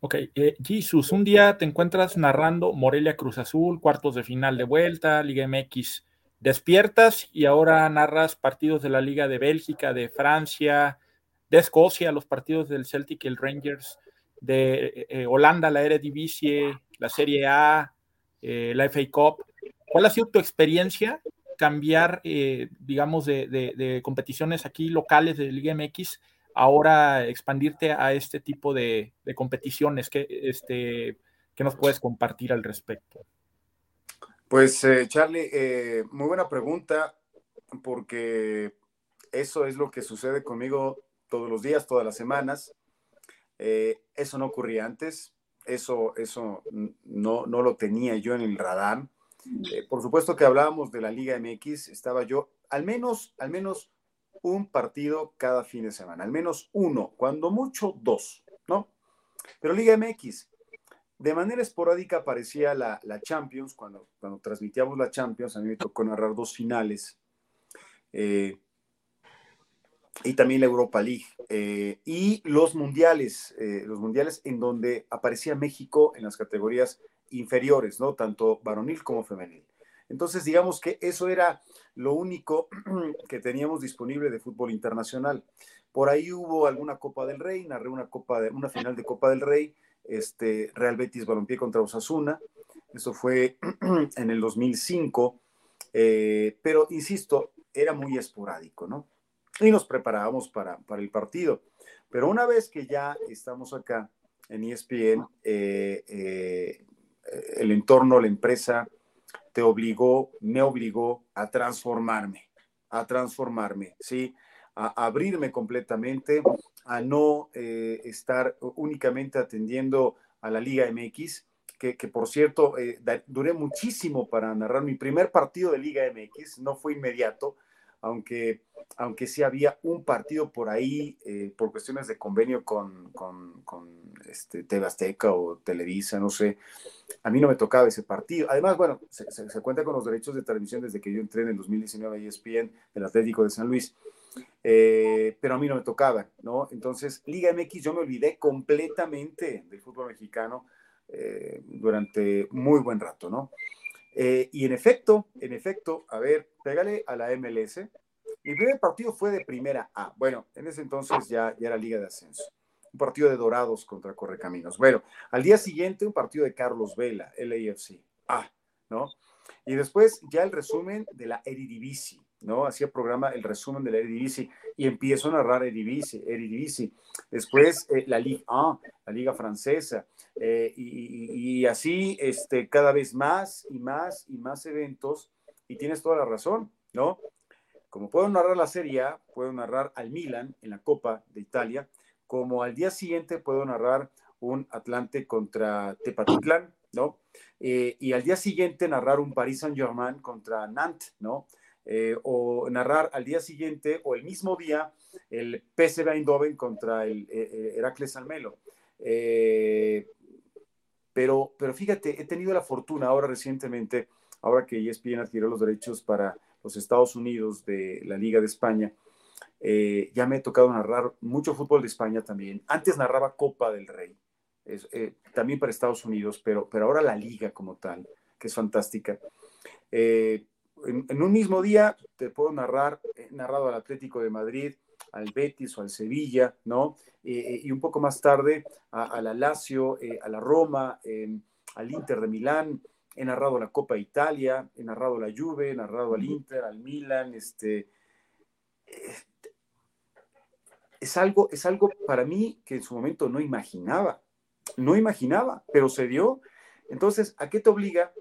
C: Ok, eh, Jesus, un día te encuentras narrando Morelia Cruz Azul, cuartos de final de vuelta, Liga MX despiertas y ahora narras partidos de la Liga de Bélgica, de Francia, de Escocia, los partidos del Celtic y el Rangers, de eh, eh, Holanda, la Eredivisie, la Serie A, eh, la FA Cup. ¿Cuál ha sido tu experiencia cambiar, digamos, de, competiciones aquí locales de Liga MX, ahora expandirte a este tipo de, competiciones? ¿Qué, este, ¿Qué nos puedes compartir al respecto?
F: Pues, eh, Charlie, eh, muy buena pregunta, porque eso es lo que sucede conmigo todos los días, todas las semanas. Eh, eso no ocurría antes, eso, eso no, no lo tenía yo en el radar. por supuesto que hablábamos de la Liga MX, estaba yo al menos, al menos un partido cada fin de semana, al menos uno, cuando mucho dos, ¿no? Pero Liga MX, de manera esporádica aparecía la, Champions, cuando, cuando transmitíamos la Champions, a mí me tocó narrar dos finales, eh, y también la Europa League, eh, y los mundiales, eh, los mundiales en donde aparecía México en las categorías inferiores, ¿no? Tanto varonil como femenil. Entonces, digamos que eso era lo único que teníamos disponible de fútbol internacional. Por ahí hubo alguna Copa del Rey, narré una, Copa de, una final de Copa del Rey, este, Real Betis Balompié contra Osasuna. Eso fue en el 2005, eh, pero insisto, era muy esporádico, ¿no? Y nos preparábamos para, para el partido. Pero una vez que ya estamos acá en ESPN, eh, eh, el entorno, la empresa, te obligó, me obligó a transformarme, a transformarme, ¿sí? A abrirme completamente, a no eh, estar únicamente atendiendo a la Liga MX, que, por cierto, eh, duré muchísimo para narrar mi primer partido de Liga MX, no fue inmediato, aunque, aunque sí había un partido por ahí eh, por cuestiones de convenio con, con, este, TV Azteca o Televisa, no sé. A mí no me tocaba ese partido. Además, bueno, se, cuenta con los derechos de transmisión desde que yo entré en el 2019 a ESPN, el Atlético de San Luis. Eh, pero a mí no me tocaba, ¿no? Entonces, Liga MX, yo me olvidé completamente del fútbol mexicano eh, durante muy buen rato, ¿no? Eh, y en efecto, en efecto, a ver, pégale a la MLS. Mi primer partido fue de primera A. Bueno, en ese entonces ya, ya era Liga de Ascenso. Un partido de Dorados contra Correcaminos. Bueno, al día siguiente un partido de Carlos Vela, LAFC. Ah, ¿no? Y después ya el resumen de la Eredivisie. ¿No? Hacía programa el resumen de la Eredivisie y empiezo a narrar Eredivisie, Eredivisie. Después eh, la Liga 1, la Liga Francesa, eh, y, así este, cada vez más y más y más eventos, y tienes toda la razón, ¿no? Como puedo narrar la Serie A, puedo narrar al Milan en la Copa de Italia, como al día siguiente puedo narrar un Atlante contra Tepatitlán, ¿no? Eh, y al día siguiente narrar un Paris Saint-Germain contra Nantes, ¿no? Eh, o narrar al día siguiente o el mismo día el PSV Eindhoven contra el eh, eh, Heracles Almelo. pero, pero fíjate, he tenido la fortuna ahora recientemente, ahora que ESPN adquirió los derechos para los Estados Unidos de la Liga de España, ya me he tocado narrar mucho fútbol de España también. Antes narraba Copa del Rey, también para Estados Unidos, pero, pero ahora la liga como tal, que es fantástica. En, un mismo día te puedo narrar, he narrado al Atlético de Madrid, al Betis o al Sevilla, ¿no? Eh, eh, y un poco más tarde a, la Lazio, eh, a la Roma, al Inter de Milán, he narrado la Copa Italia, he narrado la Juve, he narrado al Inter, al Milan, este... Es algo, es algo para mí que en su momento no imaginaba, no imaginaba, pero se dio. Entonces, ¿a qué te obliga?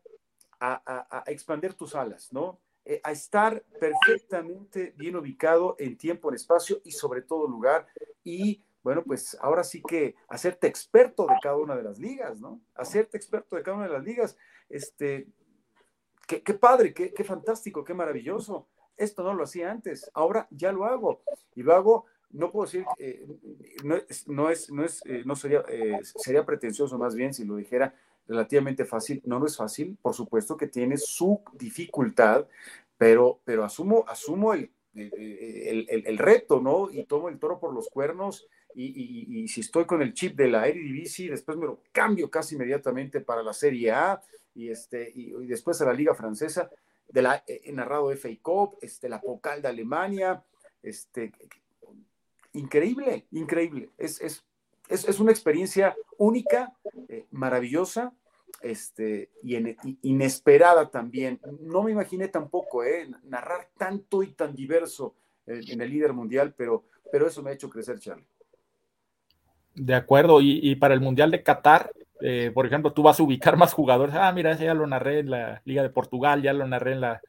F: A, expandir tus alas, ¿no? Eh, a estar perfectamente bien ubicado en tiempo, en espacio y sobre todo lugar. Y bueno, pues ahora sí que hacerte experto de cada una de las ligas, ¿no? Hacerte experto de cada una de las ligas. Este, qué, padre, qué, fantástico, qué maravilloso. Esto no lo hacía antes, ahora ya lo hago. Y lo hago, no puedo decir, eh, no, es, no, es, eh, no sería, sería pretencioso más bien si lo dijera relativamente fácil. No, no es fácil, por supuesto que tiene su dificultad, pero, pero asumo, asumo el, el, reto, ¿no? Y tomo el toro por los cuernos y, si estoy con el chip de la Eredivisie, después me lo cambio casi inmediatamente para la Serie A y, este, y, después a la Liga Francesa. de la, he narrado FA Cup, este, la Pocal de Alemania, este, increíble, increíble. Es, es, una experiencia única, eh, maravillosa, este, y, inesperada también. No me imaginé tampoco eh, narrar tanto y tan diverso en, el líder mundial, pero, pero eso me ha hecho crecer, Charlie.
C: De acuerdo, y, para el Mundial de Qatar, eh, por ejemplo, tú vas a ubicar más jugadores. Ah, mira, ese ya lo narré en la Liga de Portugal, ya lo narré en la,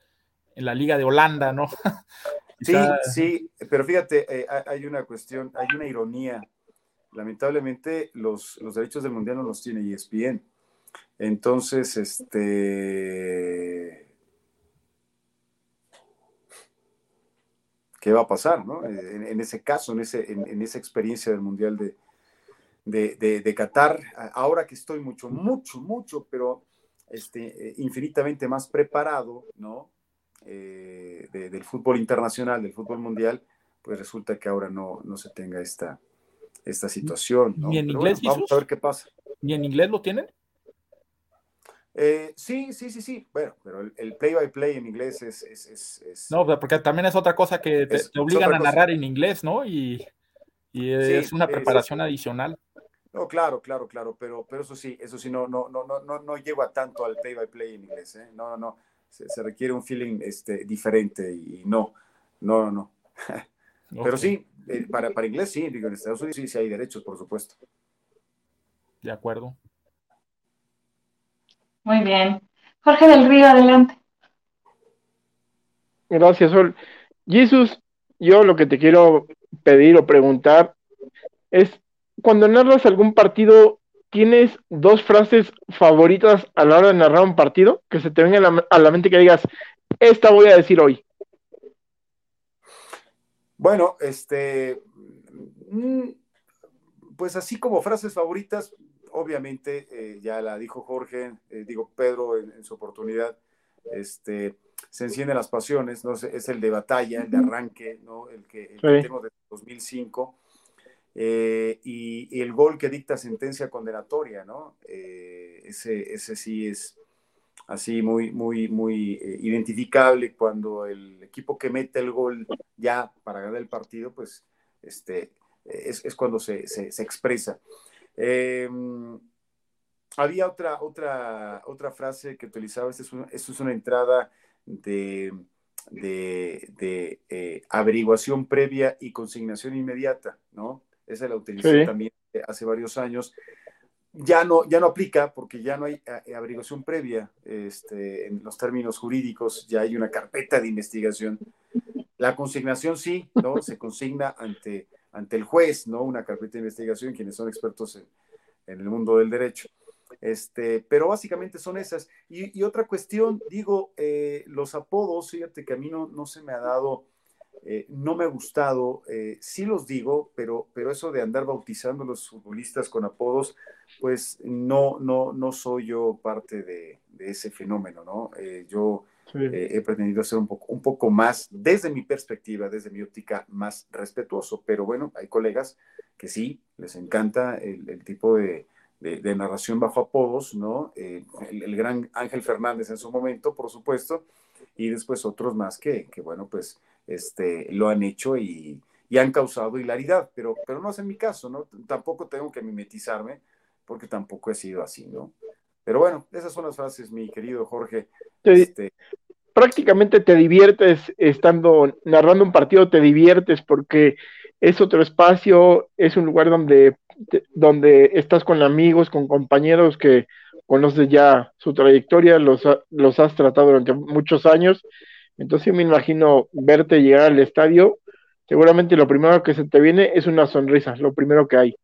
C: en la Liga de Holanda, ¿no?
F: Sí, sí, pero fíjate, eh, hay una cuestión, hay una ironía. Lamentablemente, los, los derechos del mundial no los tiene ESPN. Entonces, este. ¿Qué va a pasar, no? En, ese caso, en, ese, en, esa experiencia del mundial de, de, de, Qatar, ahora que estoy mucho, mucho, mucho, pero este, eh, infinitamente más preparado, ¿no? Eh, del fútbol internacional, del fútbol mundial, pues resulta que ahora no, no se tenga esta, esta situación.
C: ¿Ni en inglés?
F: vamos a ver qué pasa.
C: ¿Ni en inglés lo tienen?
F: Eh, sí, sí, sí, sí. Bueno, pero el, play by play en inglés es. es,
C: no, porque también es otra cosa que te, obligan a narrar en inglés, ¿no? Y, es una preparación adicional.
F: No, claro, claro, claro, pero, pero eso sí, eso sí, no, no, no, no, no llego a tanto al play by play en inglés, ¿eh? No, no, no se, requiere un feeling este, diferente y no, no, no. Pero sí, eh, para, para inglés sí, digo, en Estados Unidos sí, sí hay derechos, por supuesto.
C: De acuerdo.
A: Muy bien. Jorge del Río, adelante.
D: Gracias, Sol. Jesús, yo lo que te quiero pedir o preguntar es, cuando narras algún partido, ¿tienes dos frases favoritas a la hora de narrar un partido que se te vengan a la, mente que digas, esta voy a decir hoy?
F: Bueno, este, mm, pues así como frases favoritas, obviamente, eh, ya la dijo Jorge, eh, digo Pedro en, su oportunidad, este, se encienden las pasiones, ¿no? es el de batalla, el de arranque, ¿no? el que, el que tengo desde 2005. Eh, y, el gol que dicta sentencia condenatoria, ¿no? Eh, ese, ese sí es así muy, muy, muy eh, identificable cuando el equipo que mete el gol ya para ganar el partido, pues este, es, es cuando se, se, se expresa. había otra, otra, otra frase que utilizaba, esto es una, es una entrada de, de, de averiguación previa y consignación inmediata, ¿no? Esa la utilicé también hace varios años. Ya no, ya no aplica porque ya no hay eh, averiguación previa este, en los términos jurídicos, ya hay una carpeta de investigación. La consignación sí, ¿no? Se consigna ante, ante el juez, ¿no? Una carpeta de investigación, quienes son expertos en, el mundo del derecho. Este, pero básicamente son esas. Y, otra cuestión, digo, eh, los apodos, fíjate que a mí no, no se me ha dado eh, no me ha gustado, eh, sí los digo, pero, pero eso de andar bautizando a los futbolistas con apodos, pues no, no, no soy yo parte de, ese fenómeno, ¿no? Eh, yo he pretendido ser un poco, un poco más, desde mi perspectiva, desde mi óptica, más respetuoso, pero bueno, hay colegas que sí, les encanta el, tipo de, narración bajo apodos, ¿no? El, el, gran Ángel Fernández en su momento, por supuesto, y después otros más que, que bueno, pues este, lo han hecho y, han causado hilaridad, pero, pero no es en mi caso, ¿no? Tampoco tengo que mimetizarme, porque tampoco he sido así, ¿no? Pero bueno, esas son las frases, mi querido Jorge.
D: Este, prácticamente te diviertes estando narrando un partido, te diviertes porque es otro espacio, es un lugar donde, donde estás con amigos, con compañeros que conoces ya su trayectoria, los, los has tratado durante muchos años entonces me imagino verte llegar al estadio, seguramente lo primero que se te viene es una sonrisa, lo primero que hay.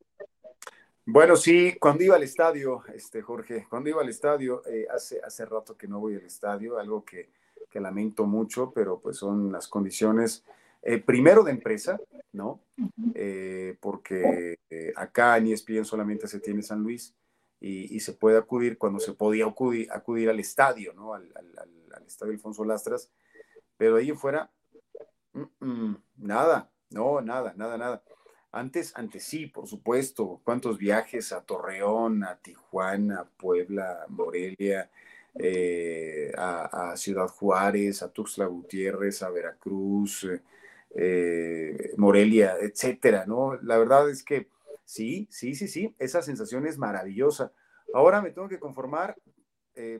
F: Bueno, sí, cuando iba al estadio, este Jorge, cuando iba al estadio, eh, hace, hace rato que no voy al estadio, algo que, lamento mucho, pero pues son las condiciones, eh, primero de empresa, ¿no? Eh, porque acá en ESPN solamente se tiene San Luis y, se puede acudir cuando se podía acudir, acudir al estadio, ¿no? Al, al estadio Alfonso Lastras pero ahí fuera, nada, no, nada, nada, nada. Antes, antes sí, por supuesto, cuántos viajes a Torreón, a Tijuana, a Puebla, a Morelia, eh, a, Ciudad Juárez, a Tuxtla Gutiérrez, a Veracruz, eh, Morelia, etcétera, ¿no? La verdad es que sí, sí, sí, sí, esa sensación es maravillosa. Ahora me tengo que conformar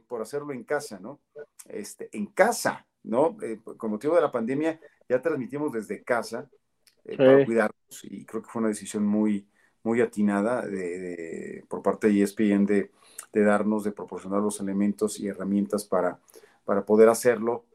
F: por hacerlo en casa, ¿no? Este, en casa, ¿no? con motivo de la pandemia ya transmitimos desde casa para cuidarnos y creo que fue una decisión muy, muy atinada de, por parte de ESPN de, de, darnos, de proporcionar los elementos y herramientas para, para poder hacerlo,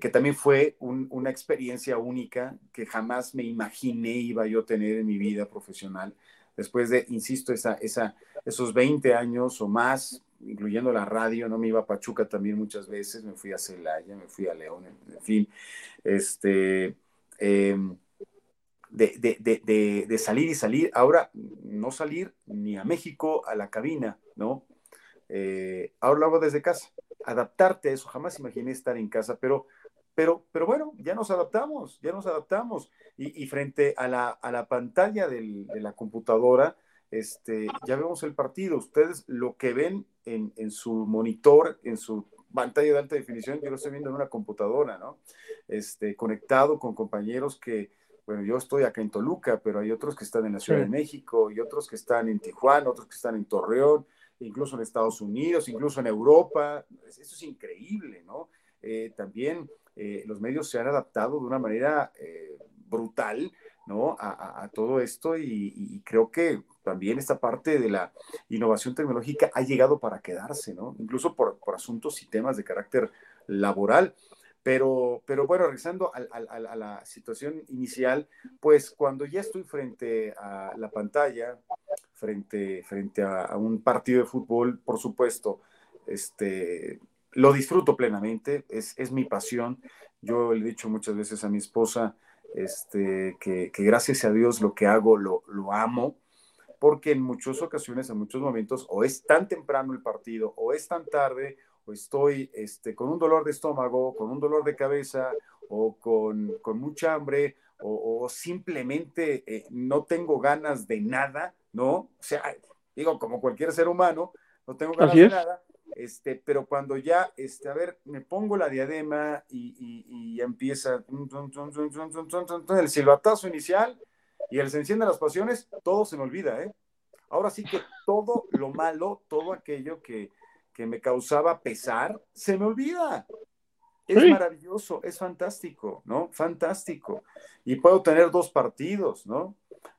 F: que también fue una experiencia única que jamás me imaginé iba yo a tener en mi vida profesional. Después de, insisto, esa, esa, esos 20 años o más, incluyendo la radio, no me iba a Pachuca también muchas veces, me fui a Celaya, me fui a León, en, fin, este... Em, de, salir y salir, ahora no salir ni a México, a la cabina, ¿no? Eh, ahora lo hago desde casa, adaptarte a eso, jamás imaginé estar en casa, pero, pero, pero bueno, ya nos adaptamos, ya nos adaptamos, y, frente a la, a la pantalla de la computadora, este, ya vemos el partido, ustedes lo que ven en, en su monitor, en su pantalla de alta definición, yo lo estoy viendo en una computadora, ¿no? Este, conectado con compañeros que, bueno, yo estoy acá en Toluca, pero hay otros que están en la Ciudad de México y otros que están en Tijuana, otros que están en Torreón, incluso en Estados Unidos, incluso en Europa. Eso es increíble, ¿no? Eh, también eh, los medios se han adaptado de una manera eh, brutal, ¿no? A, todo esto y, creo que también esta parte de la innovación tecnológica ha llegado para quedarse, ¿no? Incluso por, por asuntos y temas de carácter laboral. Pero, pero bueno, regresando a, la situación inicial, pues cuando ya estoy frente a la pantalla, frente, frente a, un partido de fútbol, por supuesto, este, lo disfruto plenamente, es, es mi pasión. Yo le he dicho muchas veces a mi esposa este, que, que gracias a Dios lo que hago lo, lo amo, porque en muchas ocasiones, en muchos momentos, o es tan temprano el partido, o es tan tarde, o estoy este, con un dolor de estómago, con un dolor de cabeza, o con, mucha hambre, o, simplemente eh, no tengo ganas de nada, ¿no? O sea, digo, como cualquier ser humano, no tengo ganas de nada, este, pero cuando ya, este, a ver, me pongo la diadema y, y, empieza el silbatazo inicial y el se encienden las pasiones, todo se me olvida, ¿eh? Ahora sí que todo lo malo, todo aquello que, que me causaba pesar, se me olvida. Es maravilloso, es fantástico, ¿no? Fantástico. Y puedo tener dos partidos, ¿no?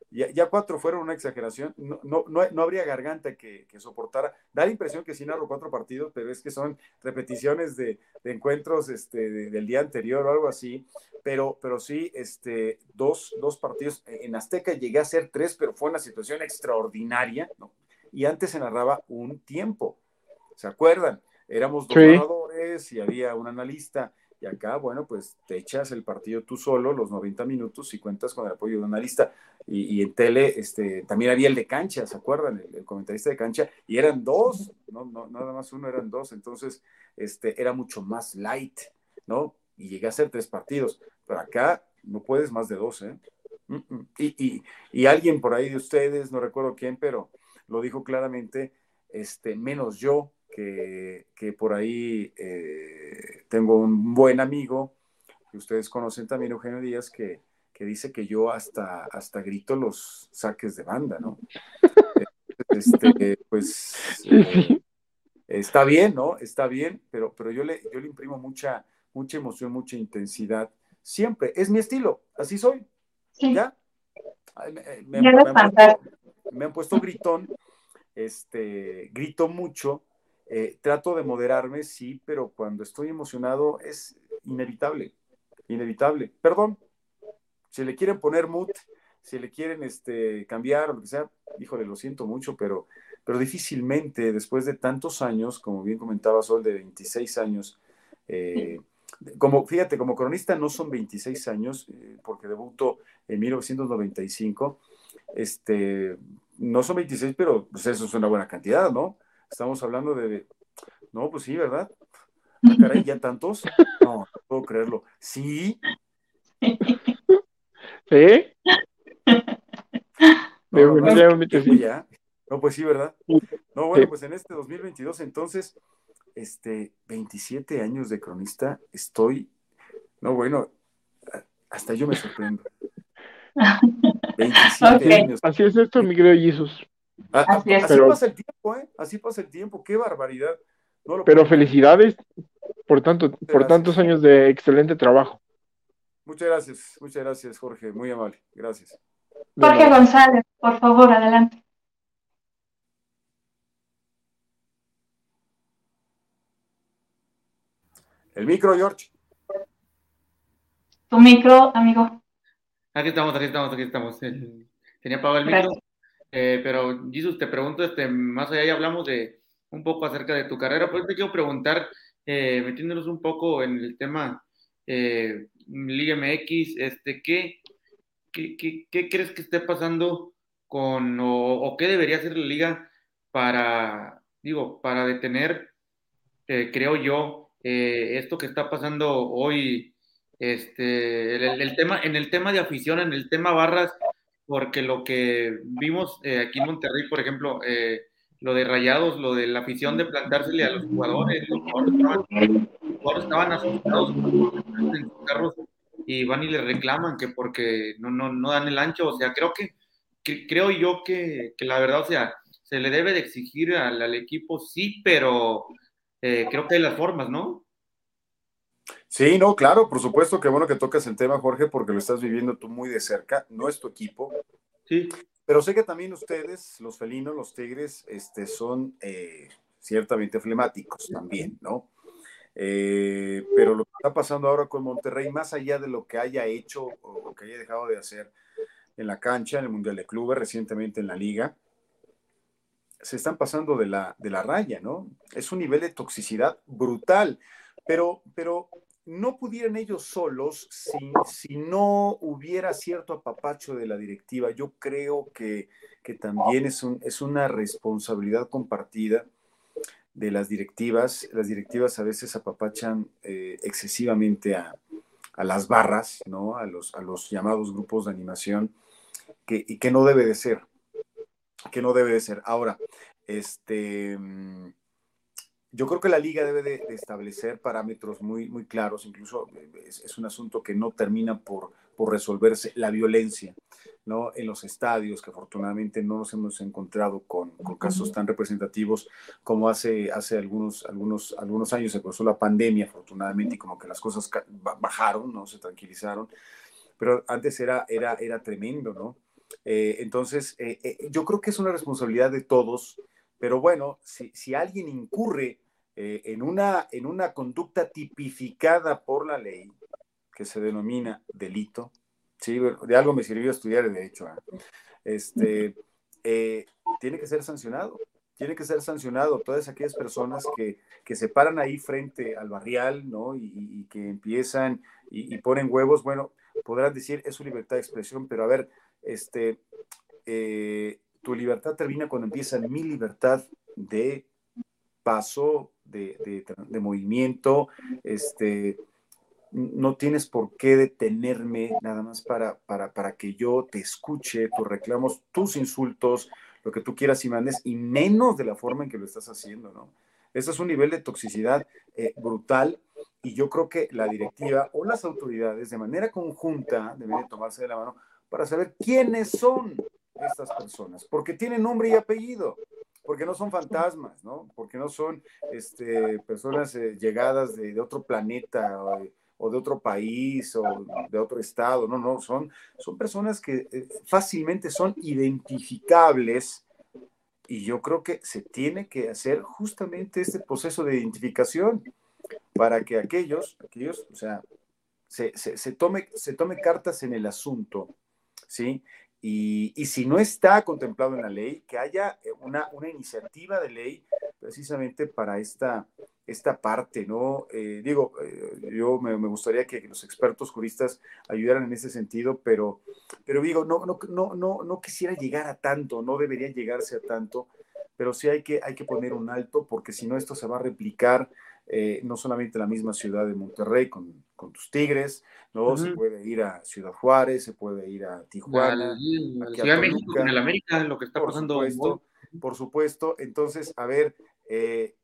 F: Ya, cuatro fueron una exageración. No, no, no, habría garganta que, que, soportara. Da la impresión que sí narro cuatro partidos, pero es que son repeticiones de, encuentros este, del día anterior o algo así. Pero, pero sí, este, dos, dos partidos. En Azteca llegué a ser tres, pero fue una situación extraordinaria, ¿no? Y antes se narraba un tiempo. ¿Se acuerdan? Éramos dos narradores y había un analista. Y acá, bueno, pues te echas el partido tú solo, los 90 minutos, y cuentas con el apoyo de un analista. Y, en tele este, también había el de cancha, ¿se acuerdan? El, comentarista de cancha. Y eran dos, no, no, nada más uno, eran dos. Entonces, este, era mucho más light, ¿no? Y llegué a hacer tres partidos. Pero acá no puedes más de dos, ¿eh? Y, y, y alguien por ahí de ustedes, no recuerdo quién, pero lo dijo claramente, este, menos yo, que, por ahí eh, tengo un buen amigo que ustedes conocen también, Eugenio Díaz, que, dice que yo hasta, hasta grito los saques de banda, ¿no? Este, pues eh, está bien, ¿no? Está bien, pero, pero yo, le, yo le imprimo mucha, mucha emoción, mucha intensidad. Siempre, es mi estilo, así soy. ¿Ya? Me, me, han puesto, gritón, este, grito mucho, eh, trato de moderarme, sí, pero cuando estoy emocionado es inevitable, inevitable. Perdón, si le quieren poner mood, si le quieren este, cambiar o lo que sea, híjole, lo siento mucho, pero, pero difícilmente después de tantos años, como bien comentaba Sol, de 26 años, eh, como, fíjate, como cronista no son 26 años, eh, porque debuto en 1995, este, no son 26, pero pues eso es una buena cantidad, ¿no? Estamos hablando de, no, pues sí, ¿verdad? Ah, caray, ya tantos. No, no puedo creerlo. Sí.
D: ¿Sí?
F: No, no, no, pues sí, ¿verdad? No, bueno, pues en este 2022 entonces este, 27 años de cronista, estoy, no, bueno, hasta yo me sorprendo.
D: 27 años. Así es esto, mi querido Jesús.
F: Ah, así, así pasa el tiempo, ¿eh? Así pasa el tiempo, qué barbaridad.
D: pero felicidades por, tanto, por tantos años de excelente trabajo.
F: Muchas gracias, muchas gracias, Jorge, muy amable, gracias.
A: Jorge González, por favor, adelante.
F: El micro, George.
A: Tu micro, amigo.
E: Aquí estamos, aquí estamos, aquí estamos. Tenía apagado el micro. Eh, pero, Jesus, te pregunto, este, más allá ya hablamos de un poco acerca de tu carrera, pues te quiero preguntar, eh, metiéndonos un poco en el tema eh, Liga MX, este, ¿qué, qué, crees que esté pasando con, o, qué debería hacer la liga para, digo, para detener, creo yo, esto que está pasando hoy, este, el, tema, en el tema de afición, en el tema barras, porque lo que vimos eh, aquí en Monterrey, por ejemplo, eh, lo de rayados, lo de la afición de plantársele a los jugadores, los jugadores estaban, asustados en sus carros y van y le reclaman que porque no, no, no dan el ancho, o sea, creo que, creo yo que, que, la verdad, o sea, se le debe de exigir al, al equipo, sí, pero eh, creo que hay las formas, ¿no?
F: Sí, no, claro, por supuesto que bueno que tocas el tema, Jorge, porque lo estás viviendo tú muy de cerca, no es tu equipo.
E: Sí.
F: Pero sé que también ustedes, los felinos, los tigres, este, son eh, ciertamente flemáticos también, ¿no? Eh, pero lo que está pasando ahora con Monterrey, más allá de lo que haya hecho o que haya dejado de hacer en la cancha, en el Mundial de Clubes, recientemente en la liga, se están pasando de la, de la raya, ¿no? Es un nivel de toxicidad brutal, pero, pero no pudieran ellos solos si, no hubiera cierto apapacho de la directiva. Yo creo que, también es, es una responsabilidad compartida de las directivas. Las directivas a veces apapachan eh, excesivamente a, las barras, ¿no? A los, a los llamados grupos de animación, que, y que no debe de ser, que no debe de ser. Ahora, este, mm, yo creo que la liga debe de, establecer parámetros muy, muy claros, incluso eh, es, un asunto que no termina por, por resolverse, la violencia, ¿no? En los estadios, que afortunadamente no nos hemos encontrado con, casos tan representativos como hace, hace algunos, algunos, algunos años, se pasó la pandemia, afortunadamente, y como que las cosas bajaron, ¿no? Se tranquilizaron, pero antes era, era, era tremendo, ¿no? Eh, entonces, eh, yo creo que es una responsabilidad de todos pero bueno, si, si alguien incurre eh, en, una, en una conducta tipificada por la ley, que se denomina delito, ¿sí? de algo me sirvió estudiar el derecho, ¿eh? este, eh, tiene que ser sancionado, tiene que ser sancionado todas aquellas personas que, que se paran ahí frente al barrial, ¿no? Y, que empiezan y, y, ponen huevos, bueno, podrán decir, es su libertad de expresión, pero a ver, este, tu libertad termina cuando empieza mi libertad de paso, de, movimiento, este, no tienes por qué detenerme nada más para, para, para, que yo te escuche tus reclamos, tus insultos, lo que tú quieras y mandes, y menos de la forma en que lo estás haciendo, ¿no? Ese es un nivel de toxicidad eh, brutal y yo creo que la directiva o las autoridades de manera conjunta deben tomarse de la mano para saber quiénes son estas personas, porque tienen nombre y apellido, porque no son fantasmas, ¿no? Porque no son este, personas eh, llegadas de, otro planeta o de, otro país o de otro estado, no, no, son, son personas que eh, fácilmente son identificables y yo creo que se tiene que hacer justamente este proceso de identificación para que aquellos, aquellos, o sea, se, se, tome, se tome cartas en el asunto, ¿sí? Y, si no está contemplado en la ley, que haya eh, una, una iniciativa de ley precisamente para esta, esta parte, ¿no? Eh, digo, eh, yo me, gustaría que los expertos juristas ayudaran en ese sentido, pero, pero digo, no, no, no, no, no quisiera llegar a tanto, no debería llegarse a tanto, pero sí hay que, hay que poner un alto, porque si no esto se va a replicar no solamente en la misma ciudad de Monterrey con, con tus Tigres, ¿no? Se puede ir a Ciudad Juárez, se puede ir a Tijuana,
E: a Ciudad de México, con el América, lo que está
F: por
E: pasando.
F: Supuesto, por supuesto, entonces, a ver, eh,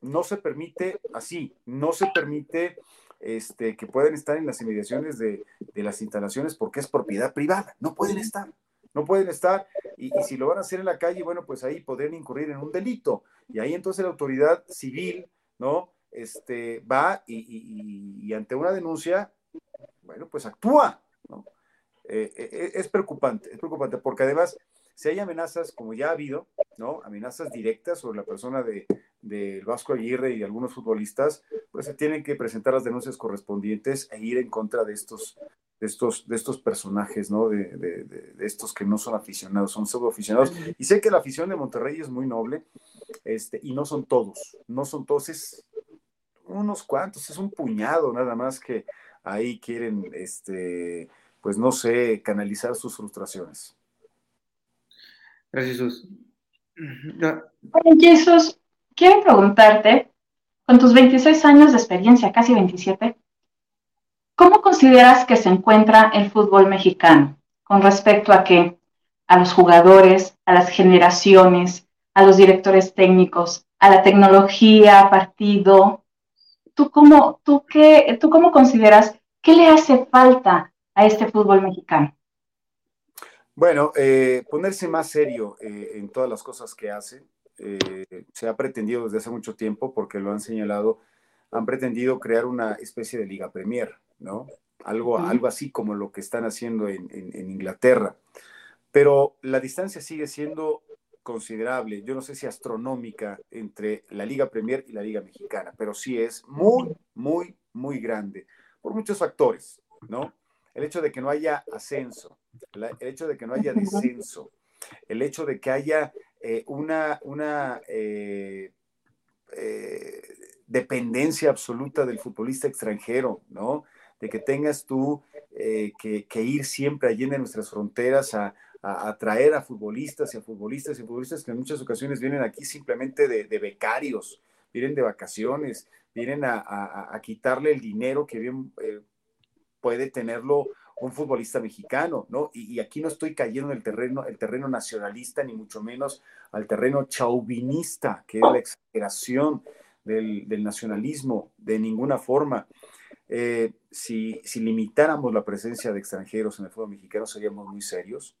F: no se permite así, no se permite este, que puedan estar en las inmediaciones de, las instalaciones porque es propiedad privada, no pueden estar, no pueden estar, y, si lo van a hacer en la calle, bueno, pues ahí podrían incurrir en un delito, y ahí entonces la autoridad civil, ¿no? Este, va y, ante una denuncia, bueno, pues actúa, ¿no? Eh, eh, es preocupante, es preocupante, porque además si hay amenazas, como ya ha habido, ¿no? Amenazas directas sobre la persona de, Vasco Aguirre y de algunos futbolistas, pues se tienen que presentar las denuncias correspondientes e ir en contra de estos, de estos, de estos personajes, ¿no? De, estos que no son aficionados, son aficionados. Y sé que la afición de Monterrey es muy noble, este, y no son todos, no son todos, es unos cuantos, es un puñado nada más que ahí quieren, este, pues no sé, canalizar sus frustraciones.
E: Gracias, Jesús.
A: Jesús, quiero preguntarte, con tus 26 años de experiencia, casi 27, ¿cómo consideras que se encuentra el fútbol mexicano con respecto a qué? A los jugadores, a las generaciones, a los directores técnicos, a la tecnología, partido. ¿Tú cómo, tú qué, tú cómo consideras qué le hace falta a este fútbol mexicano?
F: Bueno, eh, ponerse más serio eh, en todas las cosas que hace. Eh, se ha pretendido desde hace mucho tiempo, porque lo han señalado, han pretendido crear una especie de Liga Premier, ¿no? Algo, algo así como lo que están haciendo en, en, Inglaterra. Pero la distancia sigue siendo considerable, yo no sé si astronómica, entre la Liga Premier y la Liga Mexicana, pero sí es muy, muy, muy grande, por muchos factores, ¿no? El hecho de que no haya ascenso, el hecho de que no haya descenso, el hecho de que haya eh, una, una eh, eh, dependencia absoluta del futbolista extranjero, ¿no? De que tengas tú que, ir siempre allí en nuestras fronteras a, atraer a futbolistas y a futbolistas y futbolistas que en muchas ocasiones vienen aquí simplemente de, becarios, vienen de vacaciones, vienen a, quitarle el dinero que bien puede tenerlo un futbolista mexicano, ¿no? Y, aquí no estoy cayendo en el terreno, el terreno nacionalista, ni mucho menos al terreno chauvinista, que es la exageración del, nacionalismo, de ninguna forma. Eh, si, limitáramos la presencia de extranjeros en el fútbol mexicano, seríamos muy serios.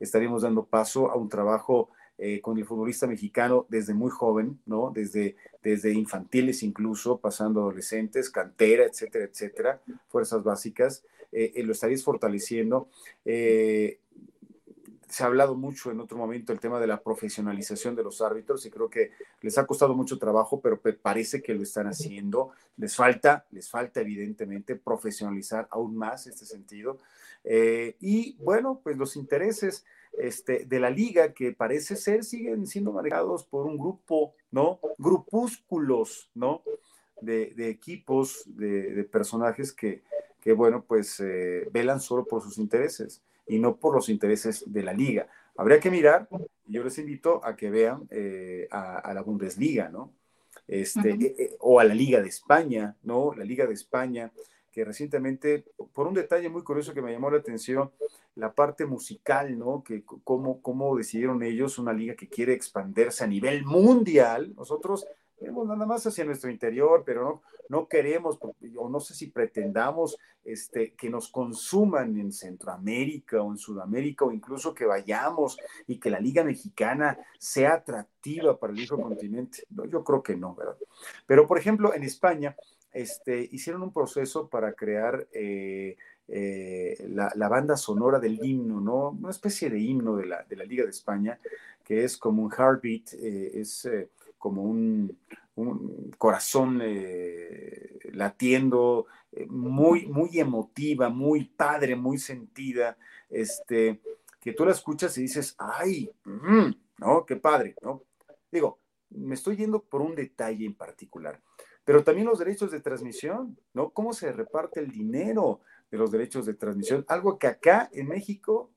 F: Estaríamos dando paso a un trabajo eh, con el futbolista mexicano desde muy joven, ¿no? Desde, desde infantiles incluso, pasando adolescentes, cantera, etcétera, etcétera, fuerzas básicas. Eh, eh, lo estaréis fortaleciendo. Eh, se ha hablado mucho en otro momento el tema de la profesionalización de los árbitros y creo que les ha costado mucho trabajo, pero parece que lo están haciendo. Les falta, les falta evidentemente profesionalizar aún más este sentido. y bueno, pues los intereses este, de la liga que parece ser siguen siendo manejados por un grupo, ¿no? Grupúsculos, ¿no? De, equipos, de personajes que, que, bueno, pues eh, velan solo por sus intereses y no por los intereses de la liga. Habría que mirar, yo les invito a que vean eh, a, la Bundesliga, ¿no? Este, eh, o a la Liga de España, ¿no? La Liga de España, que recientemente, por un detalle muy curioso que me llamó la atención, la parte musical, ¿no? Que cómo, cómo decidieron ellos una liga que quiere expandirse a nivel mundial. Nosotros vemos nada más hacia nuestro interior, pero no, no queremos, o no sé si pretendamos este, que nos consuman en Centroamérica o en Sudamérica, o incluso que vayamos y que la Liga Mexicana sea atractiva para el viejo continente. yo creo que no, ¿verdad? Pero, por ejemplo, en España este, hicieron un proceso para crear... Eh, eh, la, banda sonora del himno, ¿no? Una especie de himno de la, de la Liga de España, que es como un heartbeat, eh, es como un, corazón eh, latiendo, eh, muy, muy emotiva, muy padre, muy sentida, este, que tú la escuchas y dices, ay, mm, ¿no? Qué padre, ¿no? Digo, me estoy yendo por un detalle en particular, pero también los derechos de transmisión, ¿no? ¿Cómo se reparte el dinero de los derechos de transmisión? Algo que acá en México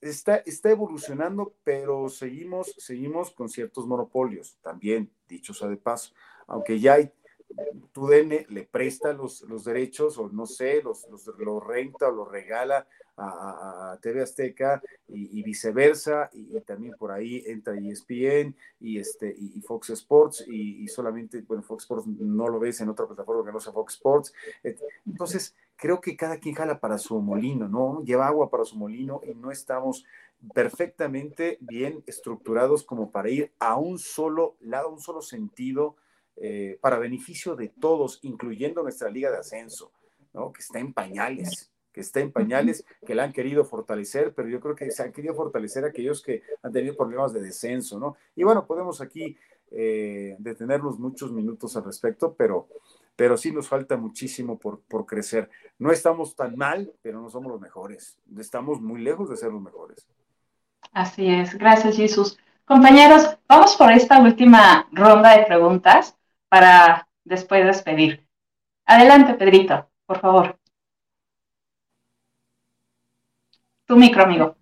F: está, está evolucionando, pero seguimos, seguimos con ciertos monopolios, también, dicho sea de paso, aunque ya hay TUDN le presta los, los derechos o no sé, los, los, renta o los regala a, TV Azteca y, viceversa, y, también por ahí entra ESPN y, este, y, Fox Sports, y, solamente, bueno, Fox Sports no lo ves en otra plataforma que no sea Fox Sports. Entonces, creo que cada quien jala para su molino, ¿no? Lleva agua para su molino y no estamos perfectamente bien estructurados como para ir a un solo lado, un solo sentido, eh, para beneficio de todos, incluyendo nuestra liga de ascenso, ¿no? Que está en pañales que está en pañales, que la han querido fortalecer, pero yo creo que se han querido fortalecer aquellos que han tenido problemas de descenso, ¿no? Y bueno, podemos aquí eh, detenernos muchos minutos al respecto, pero, pero sí nos falta muchísimo por, por crecer. No estamos tan mal, pero no somos los mejores. Estamos muy lejos de ser los mejores.
A: Así es, gracias Jesús. Compañeros, vamos por esta última ronda de preguntas para después despedir. Adelante, Pedrito, por favor. Tu micro, amigo.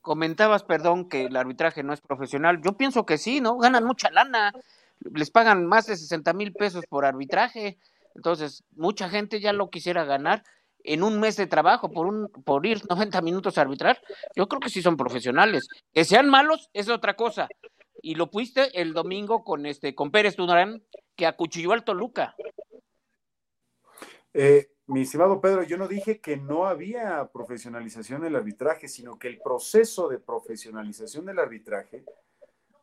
B: Comentabas, perdón, que el arbitraje no es profesional. Yo pienso que sí, ¿no? Ganan mucha lana. Les pagan más de 60 mil pesos por arbitraje. Entonces, mucha gente ya lo quisiera ganar en un mes de trabajo por un por ir 90 minutos a arbitrar. Yo creo que sí son profesionales. Que sean malos es otra cosa. Y lo fuiste el domingo con este con Pérez Tunarán que acuchilló al Toluca.
F: Eh, mi estimado Pedro, yo no dije que no había profesionalización del arbitraje, sino que el proceso de profesionalización del arbitraje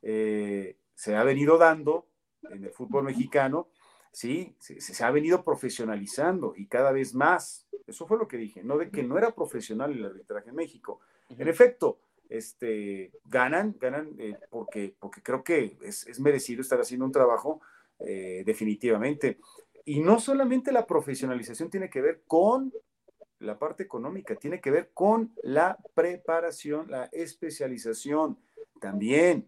F: eh, se ha venido dando en el fútbol mexicano, sí, se, ha venido profesionalizando y cada vez más. Eso fue lo que dije, no de que no era profesional el arbitraje en México. En efecto, este, ganan, ganan eh, porque, porque creo que es, merecido estar haciendo un trabajo eh, definitivamente. Y no solamente la profesionalización tiene que ver con la parte económica, tiene que ver con la preparación, la especialización también,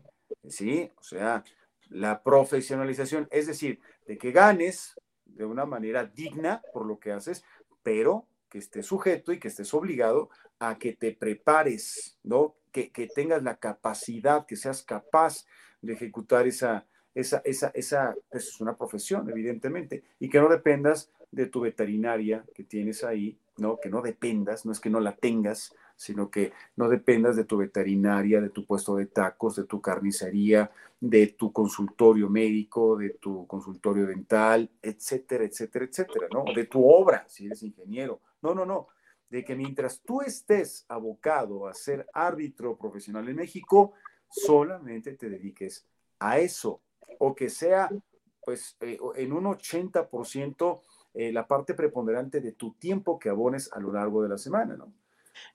F: ¿sí? O sea, la profesionalización, es decir, de que ganes de una manera digna por lo que haces, pero que estés sujeto y que estés obligado a que te prepares, ¿no? Que, que tengas la capacidad, que seas capaz de ejecutar esa, esa, esa, esa es una profesión, evidentemente, y que no dependas de tu veterinaria que tienes ahí, ¿no? Que no dependas, no es que no la tengas, sino que no dependas de tu veterinaria, de tu puesto de tacos, de tu carnicería, de tu consultorio médico, de tu consultorio dental, etcétera, etcétera, etcétera, ¿no? De tu obra, si eres ingeniero. No, no, no. De que mientras tú estés abocado a ser árbitro profesional en México, solamente te dediques a eso o que sea pues eh, en un 80% eh, la parte preponderante de tu tiempo que abones a lo largo de la semana, ¿no?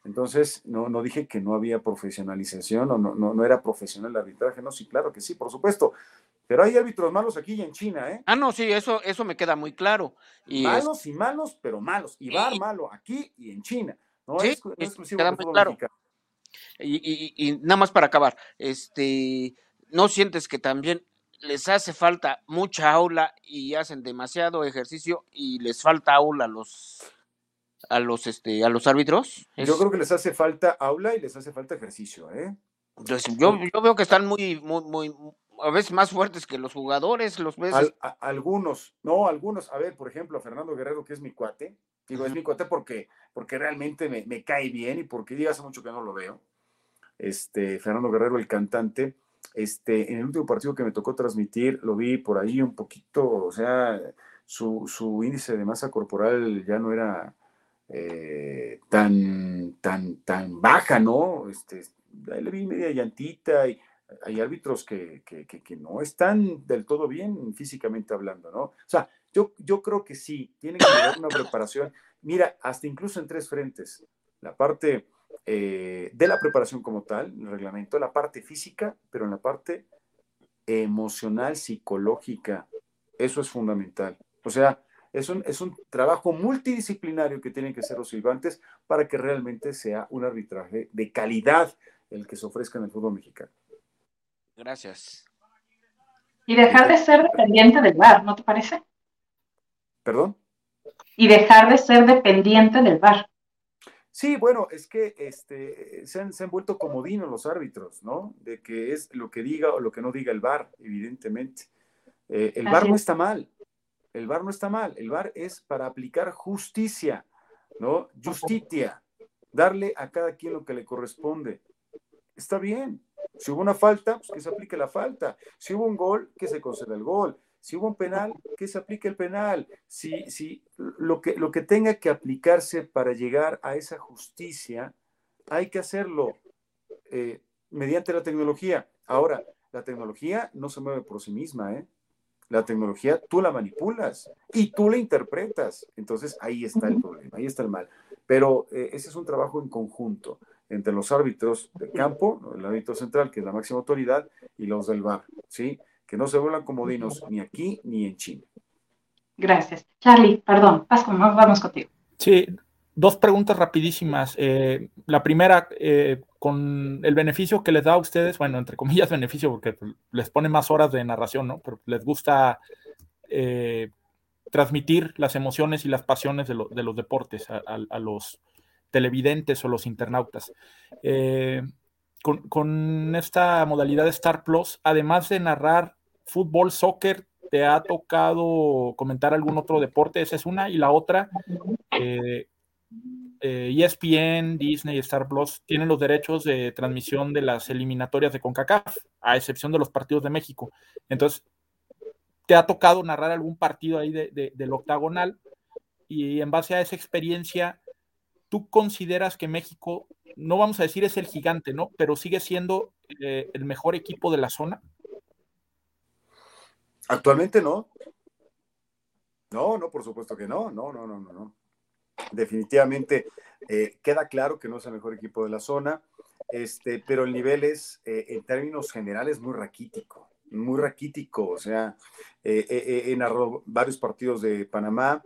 F: Entonces, no, no dije que no había profesionalización o no, no, no era profesional el arbitraje, no, sí, claro que sí, por supuesto. Pero hay árbitros malos aquí y en China, ¿eh?
B: Ah, no, sí, eso, eso me queda muy claro.
F: Y malos y malos, pero malos. Y bar malo aquí y en China. No es, exclusivo queda muy claro.
B: Y, y, y, nada más para acabar, este, ¿no sientes que también les hace falta mucha aula y hacen demasiado ejercicio y les falta aula a los a los este a los árbitros.
F: Yo creo que les hace falta aula y les hace falta ejercicio, ¿eh?
B: yo, yo veo que están muy, muy, muy, a veces más fuertes que los jugadores, los ves.
F: algunos, no, algunos. A ver, por ejemplo, Fernando Guerrero, que es mi cuate. Digo, es mi cuate porque, porque realmente me, me cae bien y porque digo, hace mucho que no lo veo. Este, Fernando Guerrero, el cantante este, en el último partido que me tocó transmitir, lo vi por ahí un poquito, o sea, su, índice de masa corporal ya no era eh, tan, tan, tan baja, ¿no? Este, le vi media llantita y hay árbitros que, no están del todo bien físicamente hablando, ¿no? O sea, yo, yo creo que sí, tiene que haber una preparación. Mira, hasta incluso en tres frentes. La parte eh, de la preparación como tal, el reglamento, la parte física, pero en la parte emocional, psicológica, eso es fundamental. O sea, es un, es un trabajo multidisciplinario que tienen que ser los silbantes para que realmente sea un arbitraje de calidad el que se ofrezca en el fútbol mexicano.
B: Gracias.
A: Y dejar de ser dependiente del VAR, ¿no te parece?
F: ¿Perdón?
A: Y dejar de ser dependiente del VAR.
F: Sí, bueno, es que este, se, han, se han vuelto comodinos los árbitros, ¿no? De que es lo que diga o lo que no diga el VAR, evidentemente. Eh, el bar no está mal, el bar no está mal, el bar es para aplicar justicia, ¿no? Justitia, darle a cada quien lo que le corresponde. Está bien. Si hubo una falta, pues que se aplique la falta. Si hubo un gol, que se conceda el gol. Si hubo un penal, que se aplique el penal. Si, si lo, que, lo que tenga que aplicarse para llegar a esa justicia, hay que hacerlo eh, mediante la tecnología. Ahora, la tecnología no se mueve por sí misma, ¿eh? La tecnología tú la manipulas y tú la interpretas. Entonces ahí está el problema, ahí está el mal. Pero eh, ese es un trabajo en conjunto entre los árbitros del campo, el árbitro central, que es la máxima autoridad, y los del VAR, ¿sí? Que no se vuelvan comodinos ni aquí ni en China.
A: Gracias. Charlie, perdón, vamos contigo.
C: Sí, dos preguntas rapidísimas. Eh, la primera, eh, con el beneficio que les da a ustedes, bueno, entre comillas beneficio, porque les pone más horas de narración, ¿no? Pero les gusta eh, transmitir las emociones y las pasiones de, los deportes a, los televidentes o los internautas. Con, con, esta modalidad de Star Plus, además de narrar fútbol, soccer, ¿te ha tocado comentar algún otro deporte? Esa es una. Y la otra, ESPN, eh, e Disney, Star Plus tienen los derechos de transmisión de las eliminatorias de CONCACAF, a excepción de los partidos de México. Entonces, ¿te ha tocado narrar algún partido ahí del octagonal? Y en base a esa experiencia, ¿tú consideras que México, no vamos a decir es el gigante, ¿no? Pero sigue siendo eh, el mejor equipo de la zona?
F: Actualmente no. No, no, por supuesto que. No, no, no, no, no definitivamente eh, queda claro que no es el mejor equipo de la zona, este, pero el nivel es, eh, en términos generales, muy raquítico, muy raquítico. O sea, eh, en varios partidos de Panamá,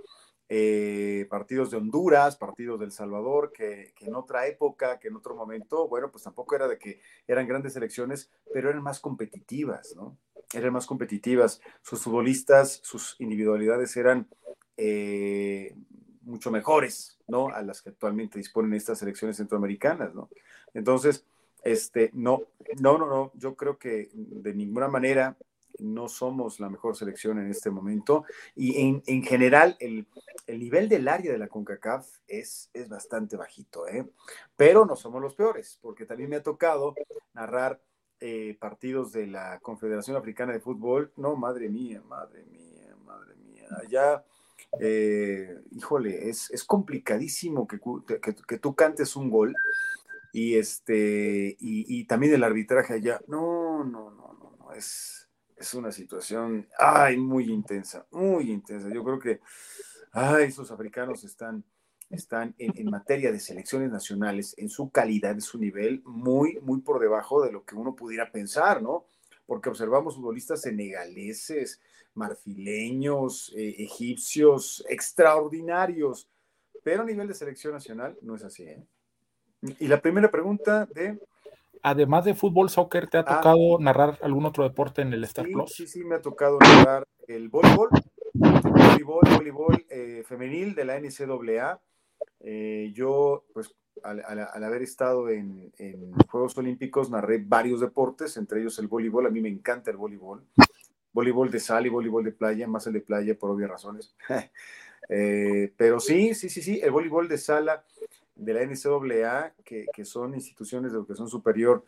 F: partidos de Honduras, partidos de El Salvador, que, en otra época, que en otro momento, bueno, pues tampoco era de que eran grandes elecciones, pero eran más competitivas, ¿no? Eran más competitivas. Sus futbolistas, sus individualidades eran mucho mejores, ¿no? A las que actualmente disponen estas elecciones centroamericanas, ¿no? Entonces, este, no, no, no, no, yo creo que de ninguna manera no somos la mejor selección en este momento y en, en general el, el, nivel del área de la CONCACAF es, es bastante bajito, ¿eh? pero no somos los peores, porque también me ha tocado narrar eh, partidos de la Confederación Africana de Fútbol, no, madre mía, madre mía, madre mía, allá eh, híjole, es, es complicadísimo que, que, tú cantes un gol y este y, también el arbitraje allá. No, no, no, no, no, es, es una situación ay, muy intensa, muy intensa. Yo creo que ay, esos africanos están, están en, en, materia de selecciones nacionales, en su calidad, en su nivel, muy, muy por debajo de lo que uno pudiera pensar, ¿no? Porque observamos futbolistas senegaleses, marfileños, eh, egipcios, extraordinarios, pero a nivel de selección nacional no es así. ¿eh? Y la primera pregunta de...
C: Además de fútbol, soccer, ¿te ha ah. tocado narrar algún otro deporte en el Star
F: sí,
C: Plus?
F: Sí, sí, me ha tocado narrar el voleibol, voleibol, voleibol eh, femenil de la NCAA. yo, pues, al, haber estado en, en, Juegos Olímpicos, narré varios deportes, entre ellos el voleibol. A mí me encanta el voleibol voleibol de sal y voleibol de playa, más el de playa por obvias razones. Eh, pero sí, sí, sí, sí, el voleibol de sala de la NCAA, que, que son instituciones de educación superior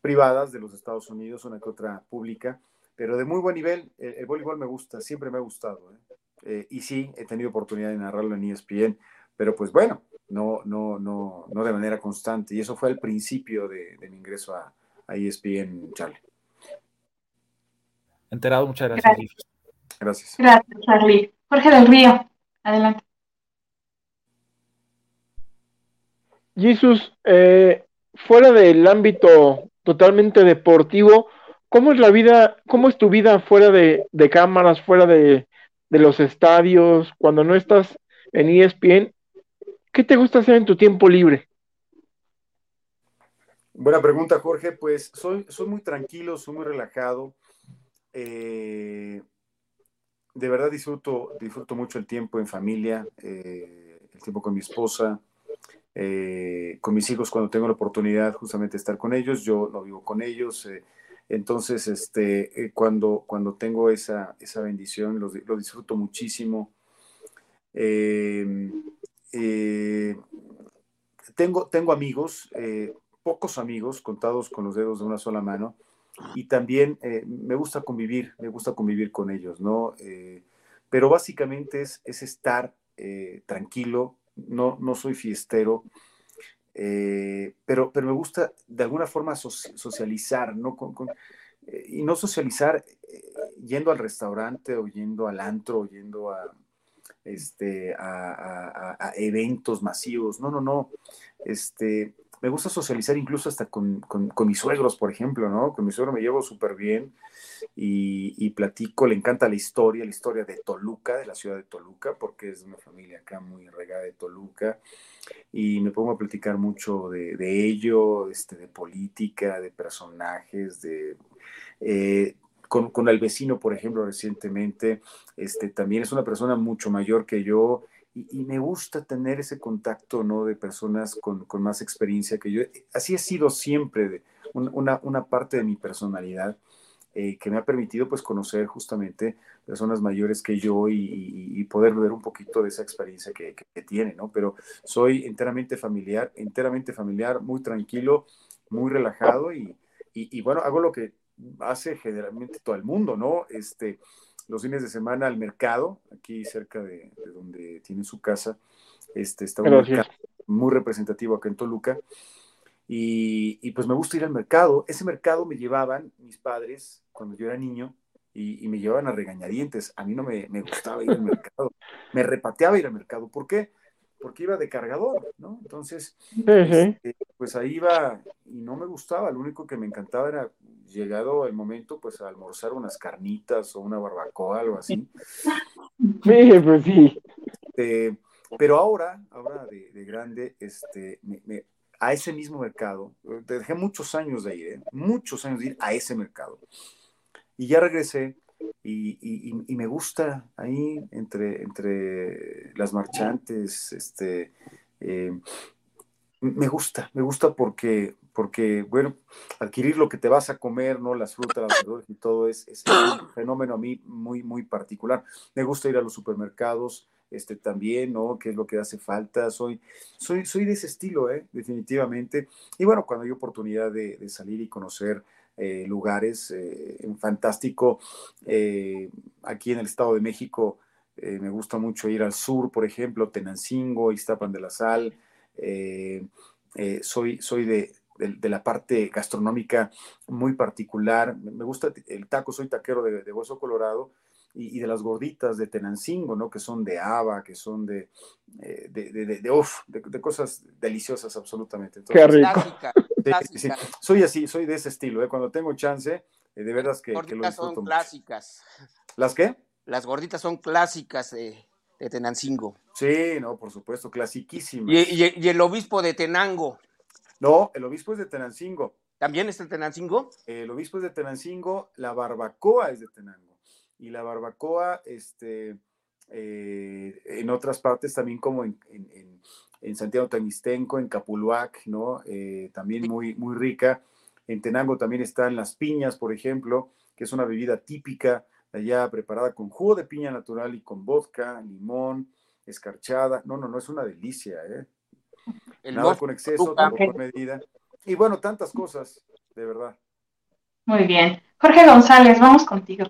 F: privadas de los Estados Unidos, una que otra pública, pero de muy buen nivel. El, voleibol me gusta, siempre me ha gustado. ¿eh? Eh, y sí, he tenido oportunidad de narrarlo en ESPN, pero pues bueno, no, no, no, no de manera constante. Y eso fue al principio de, mi ingreso a, a ESPN, Charlie
C: enterado. Muchas gracias.
F: Gracias.
A: Gracias, Charlie. Jorge del Río, adelante.
D: Jesús, eh, fuera del ámbito totalmente deportivo, ¿cómo es la vida, cómo es tu vida fuera de, cámaras, fuera de, de, los estadios, cuando no estás en ESPN? ¿Qué te gusta hacer en tu tiempo libre?
F: Buena pregunta, Jorge. Pues soy, soy muy tranquilo, soy muy relajado. Eh, de verdad disfruto, disfruto mucho el tiempo en familia, eh, el tiempo con mi esposa, eh, con mis hijos cuando tengo la oportunidad justamente de estar con ellos. Yo no vivo con ellos, Entonces, este, cuando, cuando tengo esa, esa bendición, lo, lo disfruto muchísimo. Em, tengo, tengo amigos, pocos amigos, contados con los dedos de una sola mano, y también me gusta convivir, me gusta convivir con ellos, ¿no? pero básicamente es, es estar tranquilo, no, no soy fiestero, eh, pero, pero me gusta de alguna forma socializar, ¿no? Eh, y no socializar eh, yendo al restaurante o yendo al antro o yendo a, este, a, eventos masivos. No, no, no. Este, me gusta socializar incluso hasta con, con, mis suegros, por ejemplo, ¿no? Con mi suegro me llevo súper bien y, platico, le encanta la historia, la historia de Toluca, de la ciudad de Toluca, porque es una familia acá muy regada de Toluca y me pongo a platicar mucho de, de ello, este, de política, de personajes, de... Eh, con, con, el vecino, por ejemplo, recientemente, este, también es una persona mucho mayor que yo y, me gusta tener ese contacto, ¿no? De personas con, con más experiencia que yo. Así ha sido siempre de una, una, parte de mi personalidad eh, que me ha permitido, pues, conocer justamente personas mayores que yo y, poder ver un poquito de esa experiencia que, que, tiene, ¿no? Pero soy enteramente familiar, enteramente familiar, muy tranquilo, muy relajado y, y, bueno, hago lo que hace generalmente todo el mundo, ¿no? Este, los fines de semana al mercado, aquí cerca de, donde tiene su casa. Este, está un mercado muy representativo acá en Toluca. Y, pues me gusta ir al mercado. Ese mercado me llevaban mis padres cuando yo era niño y, me llevaban a regañadientes. A mí no me, gustaba ir al mercado. Me repateaba ir al mercado. ¿Por qué? Porque iba de cargador, ¿no? Entonces, este, pues ahí iba y no me gustaba. Lo único que me encantaba era llegado el momento, pues a almorzar unas carnitas o una barbacoa, algo así.
D: Sí, pues sí.
F: Este, pero ahora, ahora de, grande, este, a ese mismo mercado, dejé muchos años de ir, ¿eh? muchos años de ir a ese mercado. Y ya regresé y, me gusta ahí entre, entre las marchantes, este, eh, me gusta, me gusta porque, porque, bueno, adquirir lo que te vas a comer, ¿no? Las frutas, las verduras y todo es, es, un fenómeno a mí muy, muy particular. Me gusta ir a los supermercados, este también, ¿no? ¿Qué es lo que hace falta? Soy, soy, soy de ese estilo, ¿eh? Definitivamente. Y bueno, cuando hay oportunidad de, de salir y conocer eh, lugares, eh, fantástico, eh, aquí en el Estado de México, me gusta mucho ir al sur, por ejemplo, Tenancingo, Iztapan de la Sal, soy, soy de, de, la parte gastronómica muy particular. Me gusta el taco, soy taquero de, hueso colorado y, de las gorditas de Tenancingo, ¿no? Que son de haba, que son de, eh, de, de, cosas deliciosas absolutamente.
D: Qué rico.
F: Soy así, soy de ese estilo, ¿eh? Cuando tengo chance, eh, de veras que,
B: que lo son clásicas.
F: ¿Las qué?
B: Las gorditas son clásicas de, Tenancingo.
F: Sí, no, por supuesto, clasiquísimas.
B: y el obispo de Tenango.
F: No, el obispo es de Tenancingo.
B: ¿También está en Tenancingo?
F: El obispo es de Tenancingo, la barbacoa es de Tenango. Y la barbacoa, este, eh, en otras partes también como en, Santiago Tangistenco, en Capuluac, ¿no? Eh, también muy, muy rica. En Tenango también están las piñas, por ejemplo, que es una bebida típica allá preparada con jugo de piña natural y con vodka, limón, escarchada. No, no, no, es una delicia, ¿eh? Nada con exceso, todo con medida. Y bueno, tantas cosas, de verdad.
A: Muy bien. Jorge González, vamos contigo.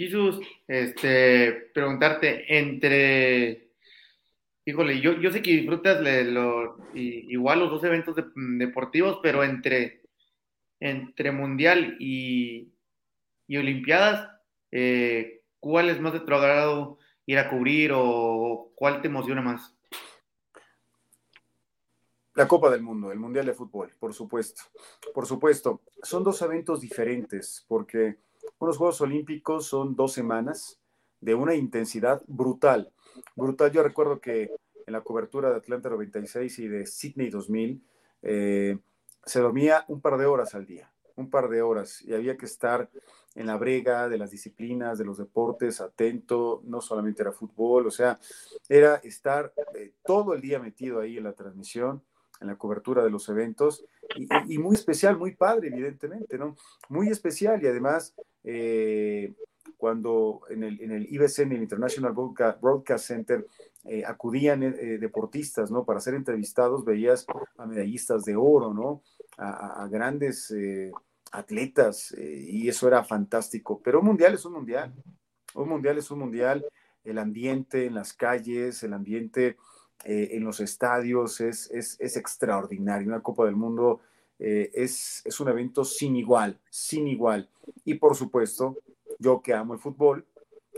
E: Jesús, este, preguntarte entre, híjole, yo, yo sé que disfrutas lo, igual los dos eventos deportivos, pero entre, entre Mundial y, y Olimpiadas, eh, ¿cuál es más de tu agrado ir a cubrir o cuál te emociona más?
F: La Copa del Mundo, el Mundial de Fútbol, por supuesto. Por supuesto, son dos eventos diferentes porque unos Juegos Olímpicos son dos semanas de una intensidad brutal. Brutal, yo recuerdo que en la cobertura de Atlanta 96 y de Sydney 2000 eh, se dormía un par de horas al día, un par de horas, y había que estar en la brega de las disciplinas, de los deportes, atento, no solamente era fútbol, o sea, era estar eh, todo el día metido ahí en la transmisión en la cobertura de los eventos y, muy especial, muy padre, evidentemente, ¿no? Muy especial y además eh, cuando en el, en el IBC, el International Broadcast Center, eh, acudían eh, deportistas, ¿no? Para ser entrevistados, veías a medallistas de oro, ¿no? A, grandes atletas y eso era fantástico. Pero un mundial es un mundial, un mundial es un mundial, el ambiente en las calles, el ambiente eh, en los estadios es, es, extraordinario. Una Copa del Mundo eh, es, es, un evento sin igual, sin igual. Y por supuesto, yo que amo el fútbol,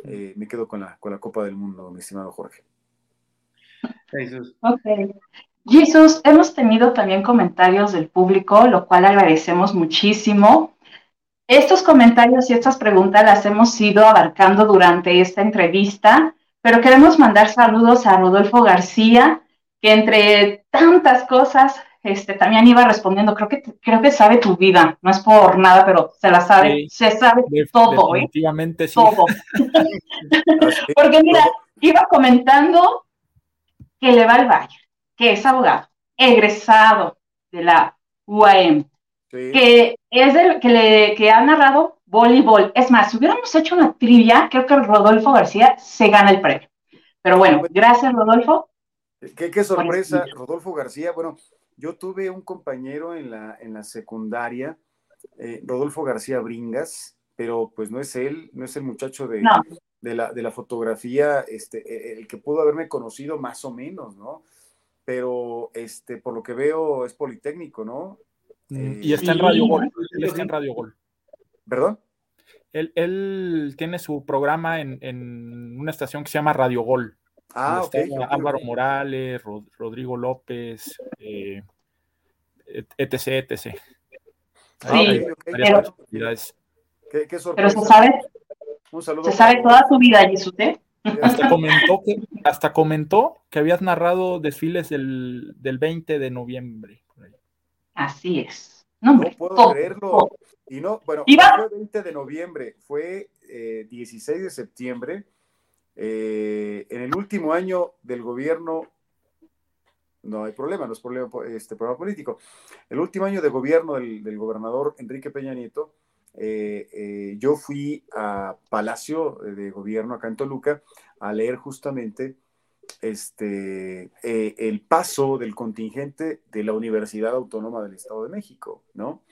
F: eh, me quedo con la, con la Copa del Mundo, mi estimado Jorge.
A: Jesús. Ok. Jesús, hemos tenido también comentarios del público, lo cual agradecemos muchísimo. Estos comentarios y estas preguntas las hemos ido abarcando durante esta entrevista pero queremos mandar saludos a Rodolfo García, que entre tantas cosas este, también iba respondiendo, creo que, creo que sabe tu vida, no es por nada, pero se la sabe, se sabe todo,
C: ¿eh? definitivamente sí.
A: Todo. Porque mira, iba comentando que le va al Valle, que es abogado, egresado de la UAM, que es el que, le, que ha narrado voleibol. Es más, si hubiéramos hecho una trivia, creo que Rodolfo García se gana el premio. Pero bueno, gracias, Rodolfo.
F: Qué, sorpresa, Rodolfo García. Bueno, yo tuve un compañero en la, en la secundaria, eh, Rodolfo García Bringas, pero pues no es él, no es el muchacho de, de, la, de la fotografía, este, e, el que pudo haberme conocido más o menos, ¿no? Pero este, por lo que veo es Politécnico, ¿no?
C: Mm, y está en Radio Gol. está en Radio Gol.
F: ¿Perdón?
C: Él, tiene su programa en, una estación que se llama Radio Gol.
F: Ah, ok.
C: Álvaro Morales, Rodrigo López, eh, etc, etc.
A: Sí, pero,
F: ¿Qué, sorpresa.
A: Pero se sabe, Un saludo se sabe toda su vida, Jesús, ¿eh?
C: Hasta comentó, que, hasta comentó que habías narrado desfiles del, del 20 de noviembre.
A: Así es.
F: No, puedo creerlo. Y no, bueno, fue 20 de noviembre, fue 16 eh, de septiembre. Eh, en el último año del gobierno, no hay problema, no es problema, este, problema político. El último año de gobierno del, gobernador Enrique Peña Nieto, eh, yo fui a Palacio de Gobierno acá en Toluca a leer justamente este, el paso del contingente de la Universidad Autónoma del Estado de México, ¿no?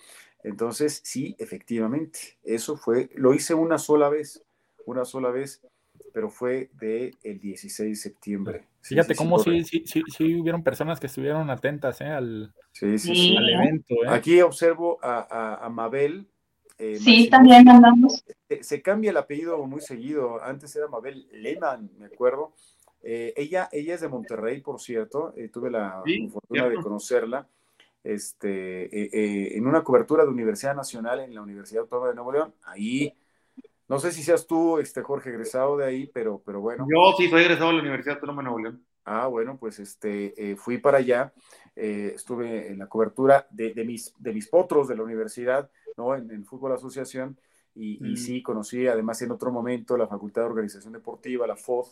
F: Entonces, sí, efectivamente, eso fue, lo hice una sola vez, una sola vez, pero fue del el 16 de septiembre.
C: Fíjate cómo sí, sí, sí, hubieron personas que estuvieron atentas ¿eh? al, evento. ¿eh?
F: Aquí observo a, Mabel.
A: Eh, sí, también mandamos.
F: Se, cambia el apellido muy seguido. Antes era Mabel Lehmann, me acuerdo. ella, ella es de Monterrey, por cierto. tuve la fortuna de conocerla este, eh, eh, en una cobertura de Universidad Nacional en la Universidad Autónoma de Nuevo León. Ahí, no sé si seas tú, este, Jorge, egresado de ahí, pero, pero bueno.
E: Yo sí soy egresado de la Universidad Autónoma de Nuevo León.
F: Ah, bueno, pues este, eh, fui para allá, estuve en la cobertura de, mis, de mis potros de la universidad, ¿no? En, el Fútbol Asociación, y, y, mm. sí conocí además en otro momento la Facultad de Organización Deportiva, la FOD,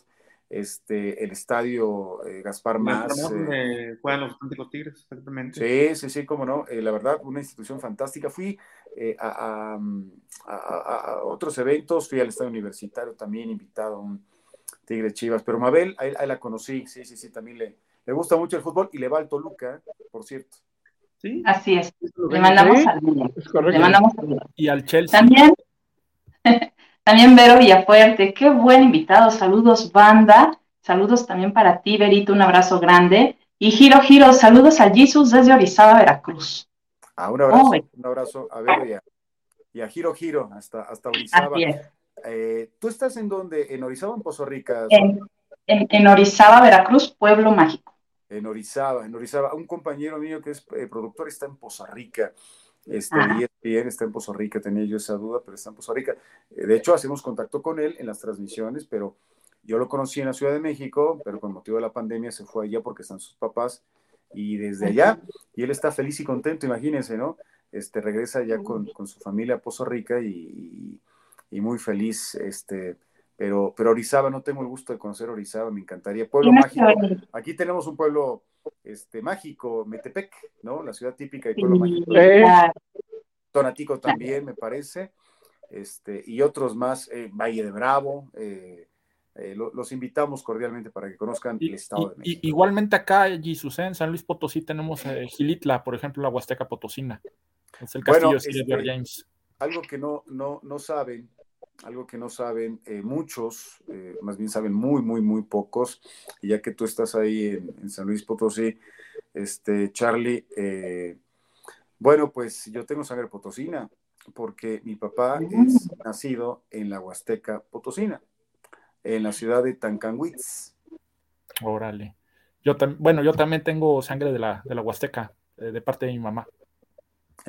F: este, el estadio eh, Gaspar Más.
E: Eh, juegan los Auténticos Tigres, exactamente.
F: Sí, sí, sí, cómo no. Eh, la verdad, una institución fantástica. Fui a, otros eventos, fui al estadio universitario también, invitado a un Tigre Chivas, pero Mabel, ahí, la conocí, sí, sí, sí, también le, le gusta mucho el fútbol y le va al Toluca, por cierto.
A: ¿Sí? Así es. Le mandamos saludos. Le mandamos saludos.
C: Y al Chelsea.
A: También. También Vero Villafuerte, qué buen invitado. Saludos, banda. Saludos también para ti, Verito, un abrazo grande. Y Giro Giro, saludos a Jesus desde Orizaba, Veracruz.
F: Ah, un abrazo, un abrazo a Vero y a, Giro Giro, hasta, hasta Orizaba. Eh, ¿Tú estás en dónde? ¿En Orizaba o en Pozo Rica?
A: En, Orizaba, Veracruz, pueblo mágico.
F: En Orizaba, en Orizaba. Un compañero mío que es eh, productor está en Poza Rica. Este, bien, está en Pozo Rica, tenía yo esa duda, pero está en Pozo Rica. Eh, de hecho, hacemos contacto con él en las transmisiones, pero yo lo conocí en la Ciudad de México, pero con motivo de la pandemia se fue allá porque están sus papás y desde allá, y él está feliz y contento, imagínense, ¿no? Este, regresa ya con, con su familia a Pozo Rica y, y, muy feliz, este, pero, pero Orizaba, no tengo el gusto de conocer Orizaba, me encantaría. Pueblo mágico, aquí tenemos un pueblo este, mágico, Metepec, ¿no? La ciudad típica de pueblo mágico. Tonatico también, me parece, este, y otros más, eh, Valle de Bravo, eh, eh, los invitamos cordialmente para que conozcan el Estado de México.
C: igualmente acá, Jesús, en San Luis Potosí tenemos Gilitla, por ejemplo, la Huasteca Potosina. Es el castillo de
F: Edward este, James. Algo que no, no, no saben, algo que no saben muchos, más bien saben muy, muy, muy pocos, y ya que tú estás ahí en, en San Luis Potosí, este, Charlie, bueno, pues yo tengo sangre potosina, porque mi papá mm. es nacido en la Huasteca Potosina, en la ciudad de Tancanwitz.
C: Órale. Yo bueno, yo también tengo sangre de la, de la Huasteca, eh, de parte de mi mamá.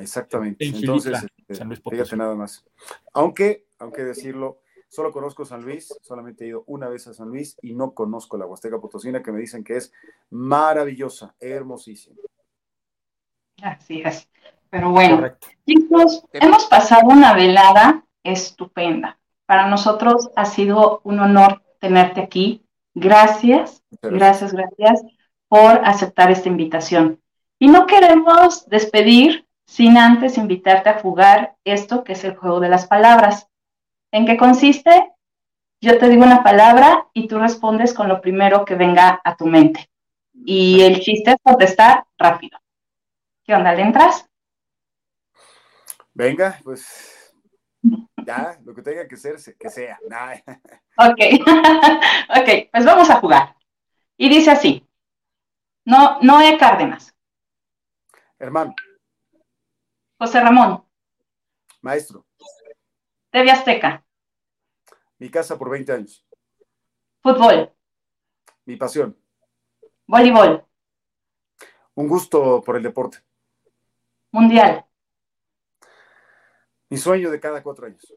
F: Exactamente. Entonces, este, San Luis fíjate nada más. Aunque, aunque decirlo, solo conozco San Luis, solamente he ido una vez a San Luis y no conozco la Huasteca Potosina, que me dicen que es maravillosa, hermosísima.
A: Así es. Pero bueno, chicos, hemos pasado una velada estupenda. Para nosotros ha sido un honor tenerte aquí. Gracias, gracias, gracias por aceptar esta invitación. Y no queremos despedir sin antes invitarte a jugar esto que es el juego de las palabras. ¿En qué consiste? Yo te digo una palabra y tú respondes con lo primero que venga a tu mente. Y el chiste es contestar rápido. ¿Qué onda? ¿Le entras?
F: Venga, pues ya, lo que tenga que ser, que sea.
A: Ok, ok, pues vamos a jugar. Y dice así, no, Noé Cárdenas.
F: Hermano.
A: José Ramón.
F: Maestro.
A: TV Azteca.
F: Mi casa por 20 años.
A: Fútbol.
F: Mi pasión.
A: Voleibol.
F: Un gusto por el deporte.
A: Mundial.
F: Mi sueño de cada cuatro años.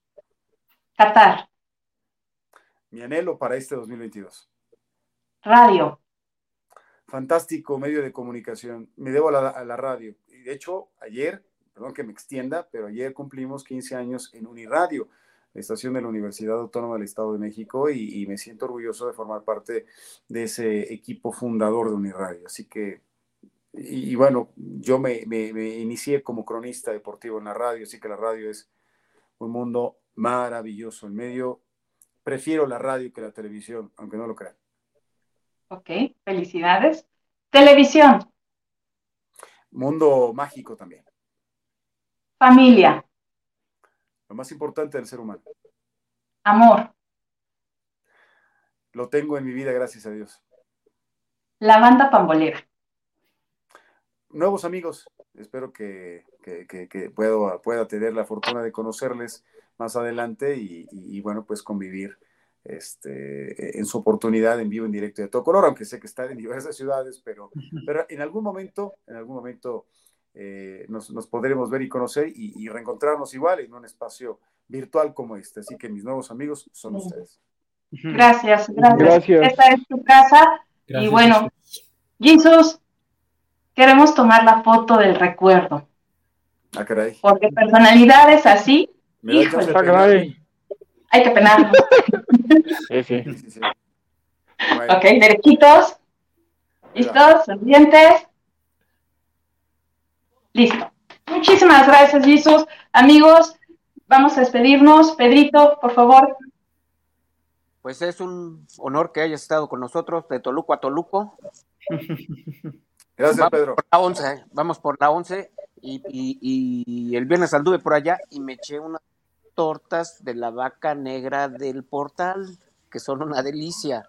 A: Qatar.
F: Mi anhelo para este 2022.
A: Radio.
F: Fantástico medio de comunicación. Me debo a la, radio. Y de hecho, ayer, perdón que me extienda, pero ayer cumplimos 15 años en Uniradio, la estación de la Universidad Autónoma del Estado de México, y, y me siento orgulloso de formar parte de ese equipo fundador de Uniradio. Así que y, bueno, yo me, inicié como cronista deportivo en la radio, así que la radio es un mundo maravilloso. En medio, prefiero la radio que la televisión, aunque no lo crean.
A: Ok, felicidades. Televisión.
F: Mundo mágico también.
A: Familia.
F: Lo más importante del ser humano.
A: Amor.
F: Lo tengo en mi vida, gracias a Dios.
A: La banda pambolera
F: nuevos amigos. Espero que, pueda tener la fortuna de conocerles más adelante y, bueno, pues convivir este, en su oportunidad en vivo, en directo de todo color, aunque sé que están en diversas ciudades, pero, pero en algún momento, en algún momento eh, nos, podremos ver y conocer y, reencontrarnos igual en un espacio virtual como este. Así que mis nuevos amigos son ustedes.
A: Gracias, gracias. Esta es tu casa. y bueno, Jesús, queremos tomar la foto del recuerdo.
F: Ah, caray.
A: Porque personalidades así, hay que penarnos. Sí, sí. sí, Ok, derechitos. ¿Listos? ¿Sonrientes? Listo. Muchísimas gracias, Jesús. Amigos, vamos a despedirnos. Pedrito, por favor.
B: Pues es un honor que hayas estado con nosotros de Toluco a Toluco.
F: Gracias, vamos Pedro.
B: Por la 11, vamos por la 11 y, el viernes anduve por allá y me eché unas tortas de la vaca negra del portal, que son una delicia.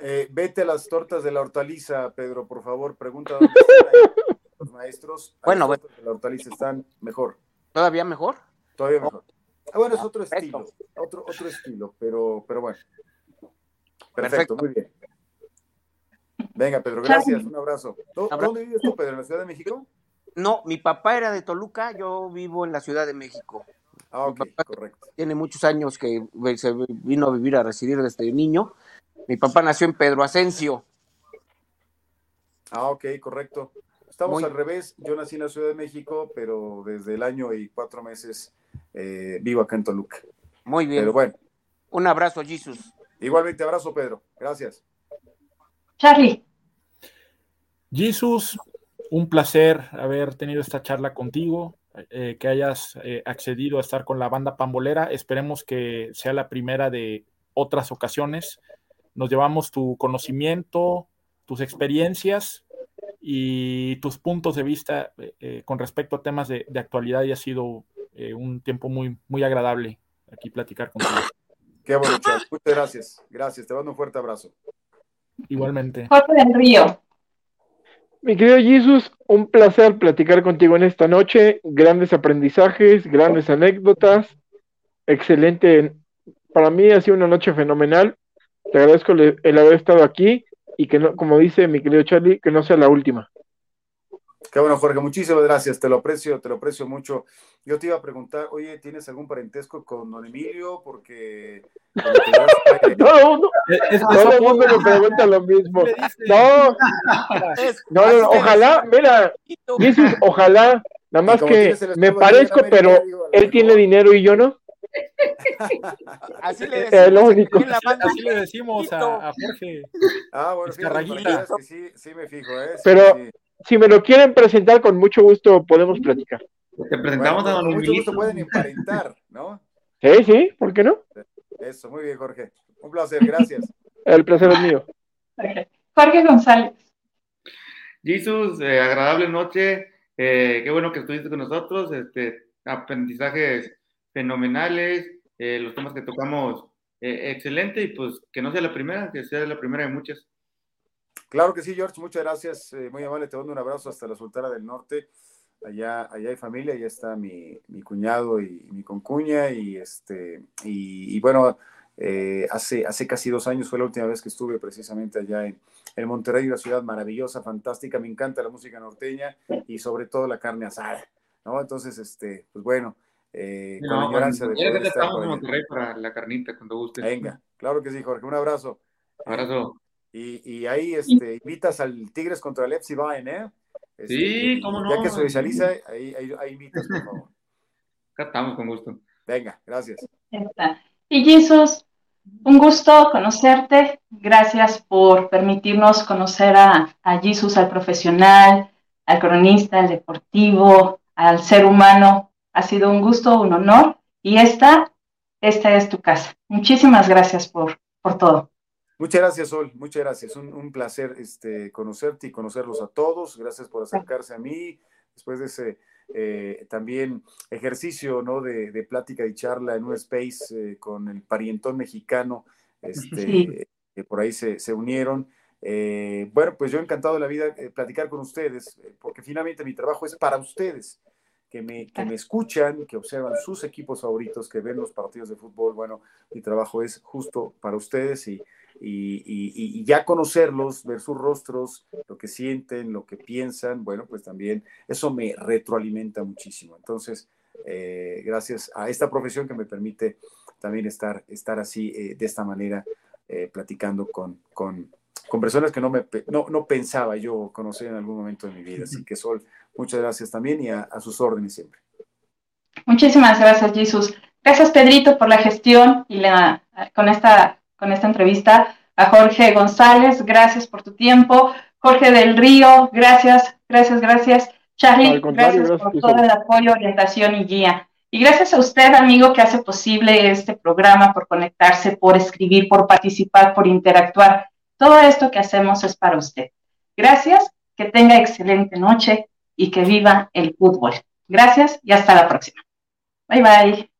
F: Eh, vete a las tortas de la hortaliza, Pedro, por favor, pregunta dónde están maestros.
B: Bueno,
F: de la hortaliza están mejor.
B: ¿Todavía mejor?
F: Todavía mejor. Ah, bueno, es otro estilo, otro, otro estilo, pero, pero bueno. Perfecto, muy bien. Venga, Pedro, gracias, un abrazo. ¿Dónde vives tú, Pedro? ¿En la Ciudad de México?
B: No, mi papá era de Toluca, yo vivo en la Ciudad de México.
F: Ah, ok, correcto.
B: Tiene muchos años que se vino a vivir a residir desde niño. Mi papá nació en Pedro Asensio.
F: Ah, ok, correcto. Estamos al revés. Yo nací en la Ciudad de México, pero desde el año y cuatro meses eh, vivo acá en Toluca.
B: Muy bien.
F: Pero bueno.
B: Un abrazo, Jesus.
F: Igualmente, abrazo, Pedro. Gracias.
A: Charlie.
C: Jesus, un placer haber tenido esta charla contigo, eh, que hayas eh, accedido a estar con la banda pambolera. Esperemos que sea la primera de otras ocasiones. Nos llevamos tu conocimiento, tus experiencias y tus puntos de vista eh, con respecto a temas de, actualidad y ha sido un tiempo muy, muy agradable aquí platicar contigo.
F: Qué bueno, Muchas gracias. Gracias. Te mando un fuerte abrazo.
C: Igualmente.
A: Jorge del Río.
D: Mi querido Jesús, un placer platicar contigo en esta noche. Grandes aprendizajes, grandes anécdotas. Excelente. Para mí ha sido una noche fenomenal. Te agradezco el haber estado aquí y que, no, como dice mi querido Charlie, que no sea la última.
F: Qué bueno, Jorge, muchísimas gracias, te lo aprecio, te lo aprecio mucho. Yo te iba a preguntar, oye, ¿tienes algún parentesco con don Emilio? Porque...
D: no, no, todo el mundo me pregunta lo mismo. No, no, ojalá, mira, dices, ojalá, nada más que me parezco, pero él tiene dinero y yo no.
B: Así le decimos,
C: así le decimos a, Jorge.
F: Ah, bueno, fíjate, sí, sí me fijo, ¿eh?
D: pero si me lo quieren presentar, con mucho gusto podemos platicar.
E: Te presentamos a don
F: Con mucho gusto pueden emparentar, ¿no?
D: Sí, sí, ¿por qué no?
F: Eso, muy bien, Jorge. Un placer, gracias.
D: El placer es mío.
A: Jorge González.
E: Jesús, eh, agradable noche. Eh, qué bueno que estuviste con nosotros. Este, aprendizajes fenomenales. Eh, los temas que tocamos, excelente. Y pues que no sea la primera, que sea la primera de muchas.
F: Claro que sí, George, muchas gracias, eh, muy amable, te mando un abrazo hasta la Sultana del Norte, allá, allá hay familia, allá está mi, cuñado y mi concuña, y este, y, bueno, eh, hace, hace casi dos años fue la última vez que estuve precisamente allá en, en, Monterrey, una ciudad maravillosa, fantástica, me encanta la música norteña y sobre todo la carne asada, ¿no? Entonces, este, pues bueno, eh, con la ignorancia de
E: poder estar en Monterrey para la carnita cuando guste.
F: Venga, claro que sí, Jorge, un abrazo.
E: Abrazo.
F: Y, ahí este, invitas al Tigres contra el FC Bayern, ¿eh?
E: Este, sí, cómo no.
F: Ya que se visualiza, ahí, ahí, invitas, por favor.
E: Acá estamos con gusto.
F: Venga, gracias.
A: Y Jesús, un gusto conocerte. Gracias por permitirnos conocer a, a Jesús, al profesional, al cronista, al deportivo, al ser humano. Ha sido un gusto, un honor. Y esta, esta es tu casa. Muchísimas gracias por, por todo.
F: Muchas gracias, Sol. Muchas gracias. Un, un placer este, conocerte y conocerlos a todos. Gracias por acercarse a mí después de ese eh, también ejercicio ¿no? de, de, plática y charla en un space eh, con el parientón mexicano, este, que por ahí se, se unieron. Eh, bueno, pues yo encantado de la vida platicar con ustedes, porque finalmente mi trabajo es para ustedes, que me, que me escuchan, que observan sus equipos favoritos, que ven los partidos de fútbol. Bueno, mi trabajo es justo para ustedes y y, ya conocerlos, ver sus rostros, lo que sienten, lo que piensan, bueno, pues también eso me retroalimenta muchísimo. Entonces, eh, gracias a esta profesión que me permite también estar, estar así, eh, de esta manera, eh, platicando con, con, con, personas que no, me, no, no, pensaba yo conocer en algún momento de mi vida. Así que, Sol, muchas gracias también y a, a sus órdenes siempre.
A: Muchísimas gracias, Jesús. Gracias, Pedrito, por la gestión y la, con esta con esta entrevista. A Jorge González, gracias por tu tiempo. Jorge del Río, gracias, gracias, gracias. Charlie, gracias, por todo el apoyo, orientación y guía. Y gracias a usted, amigo, que hace posible este programa, por conectarse, por escribir, por participar, por interactuar. Todo esto que hacemos es para usted. Gracias, que tenga excelente noche y que viva el fútbol. Gracias y hasta la próxima. Bye bye.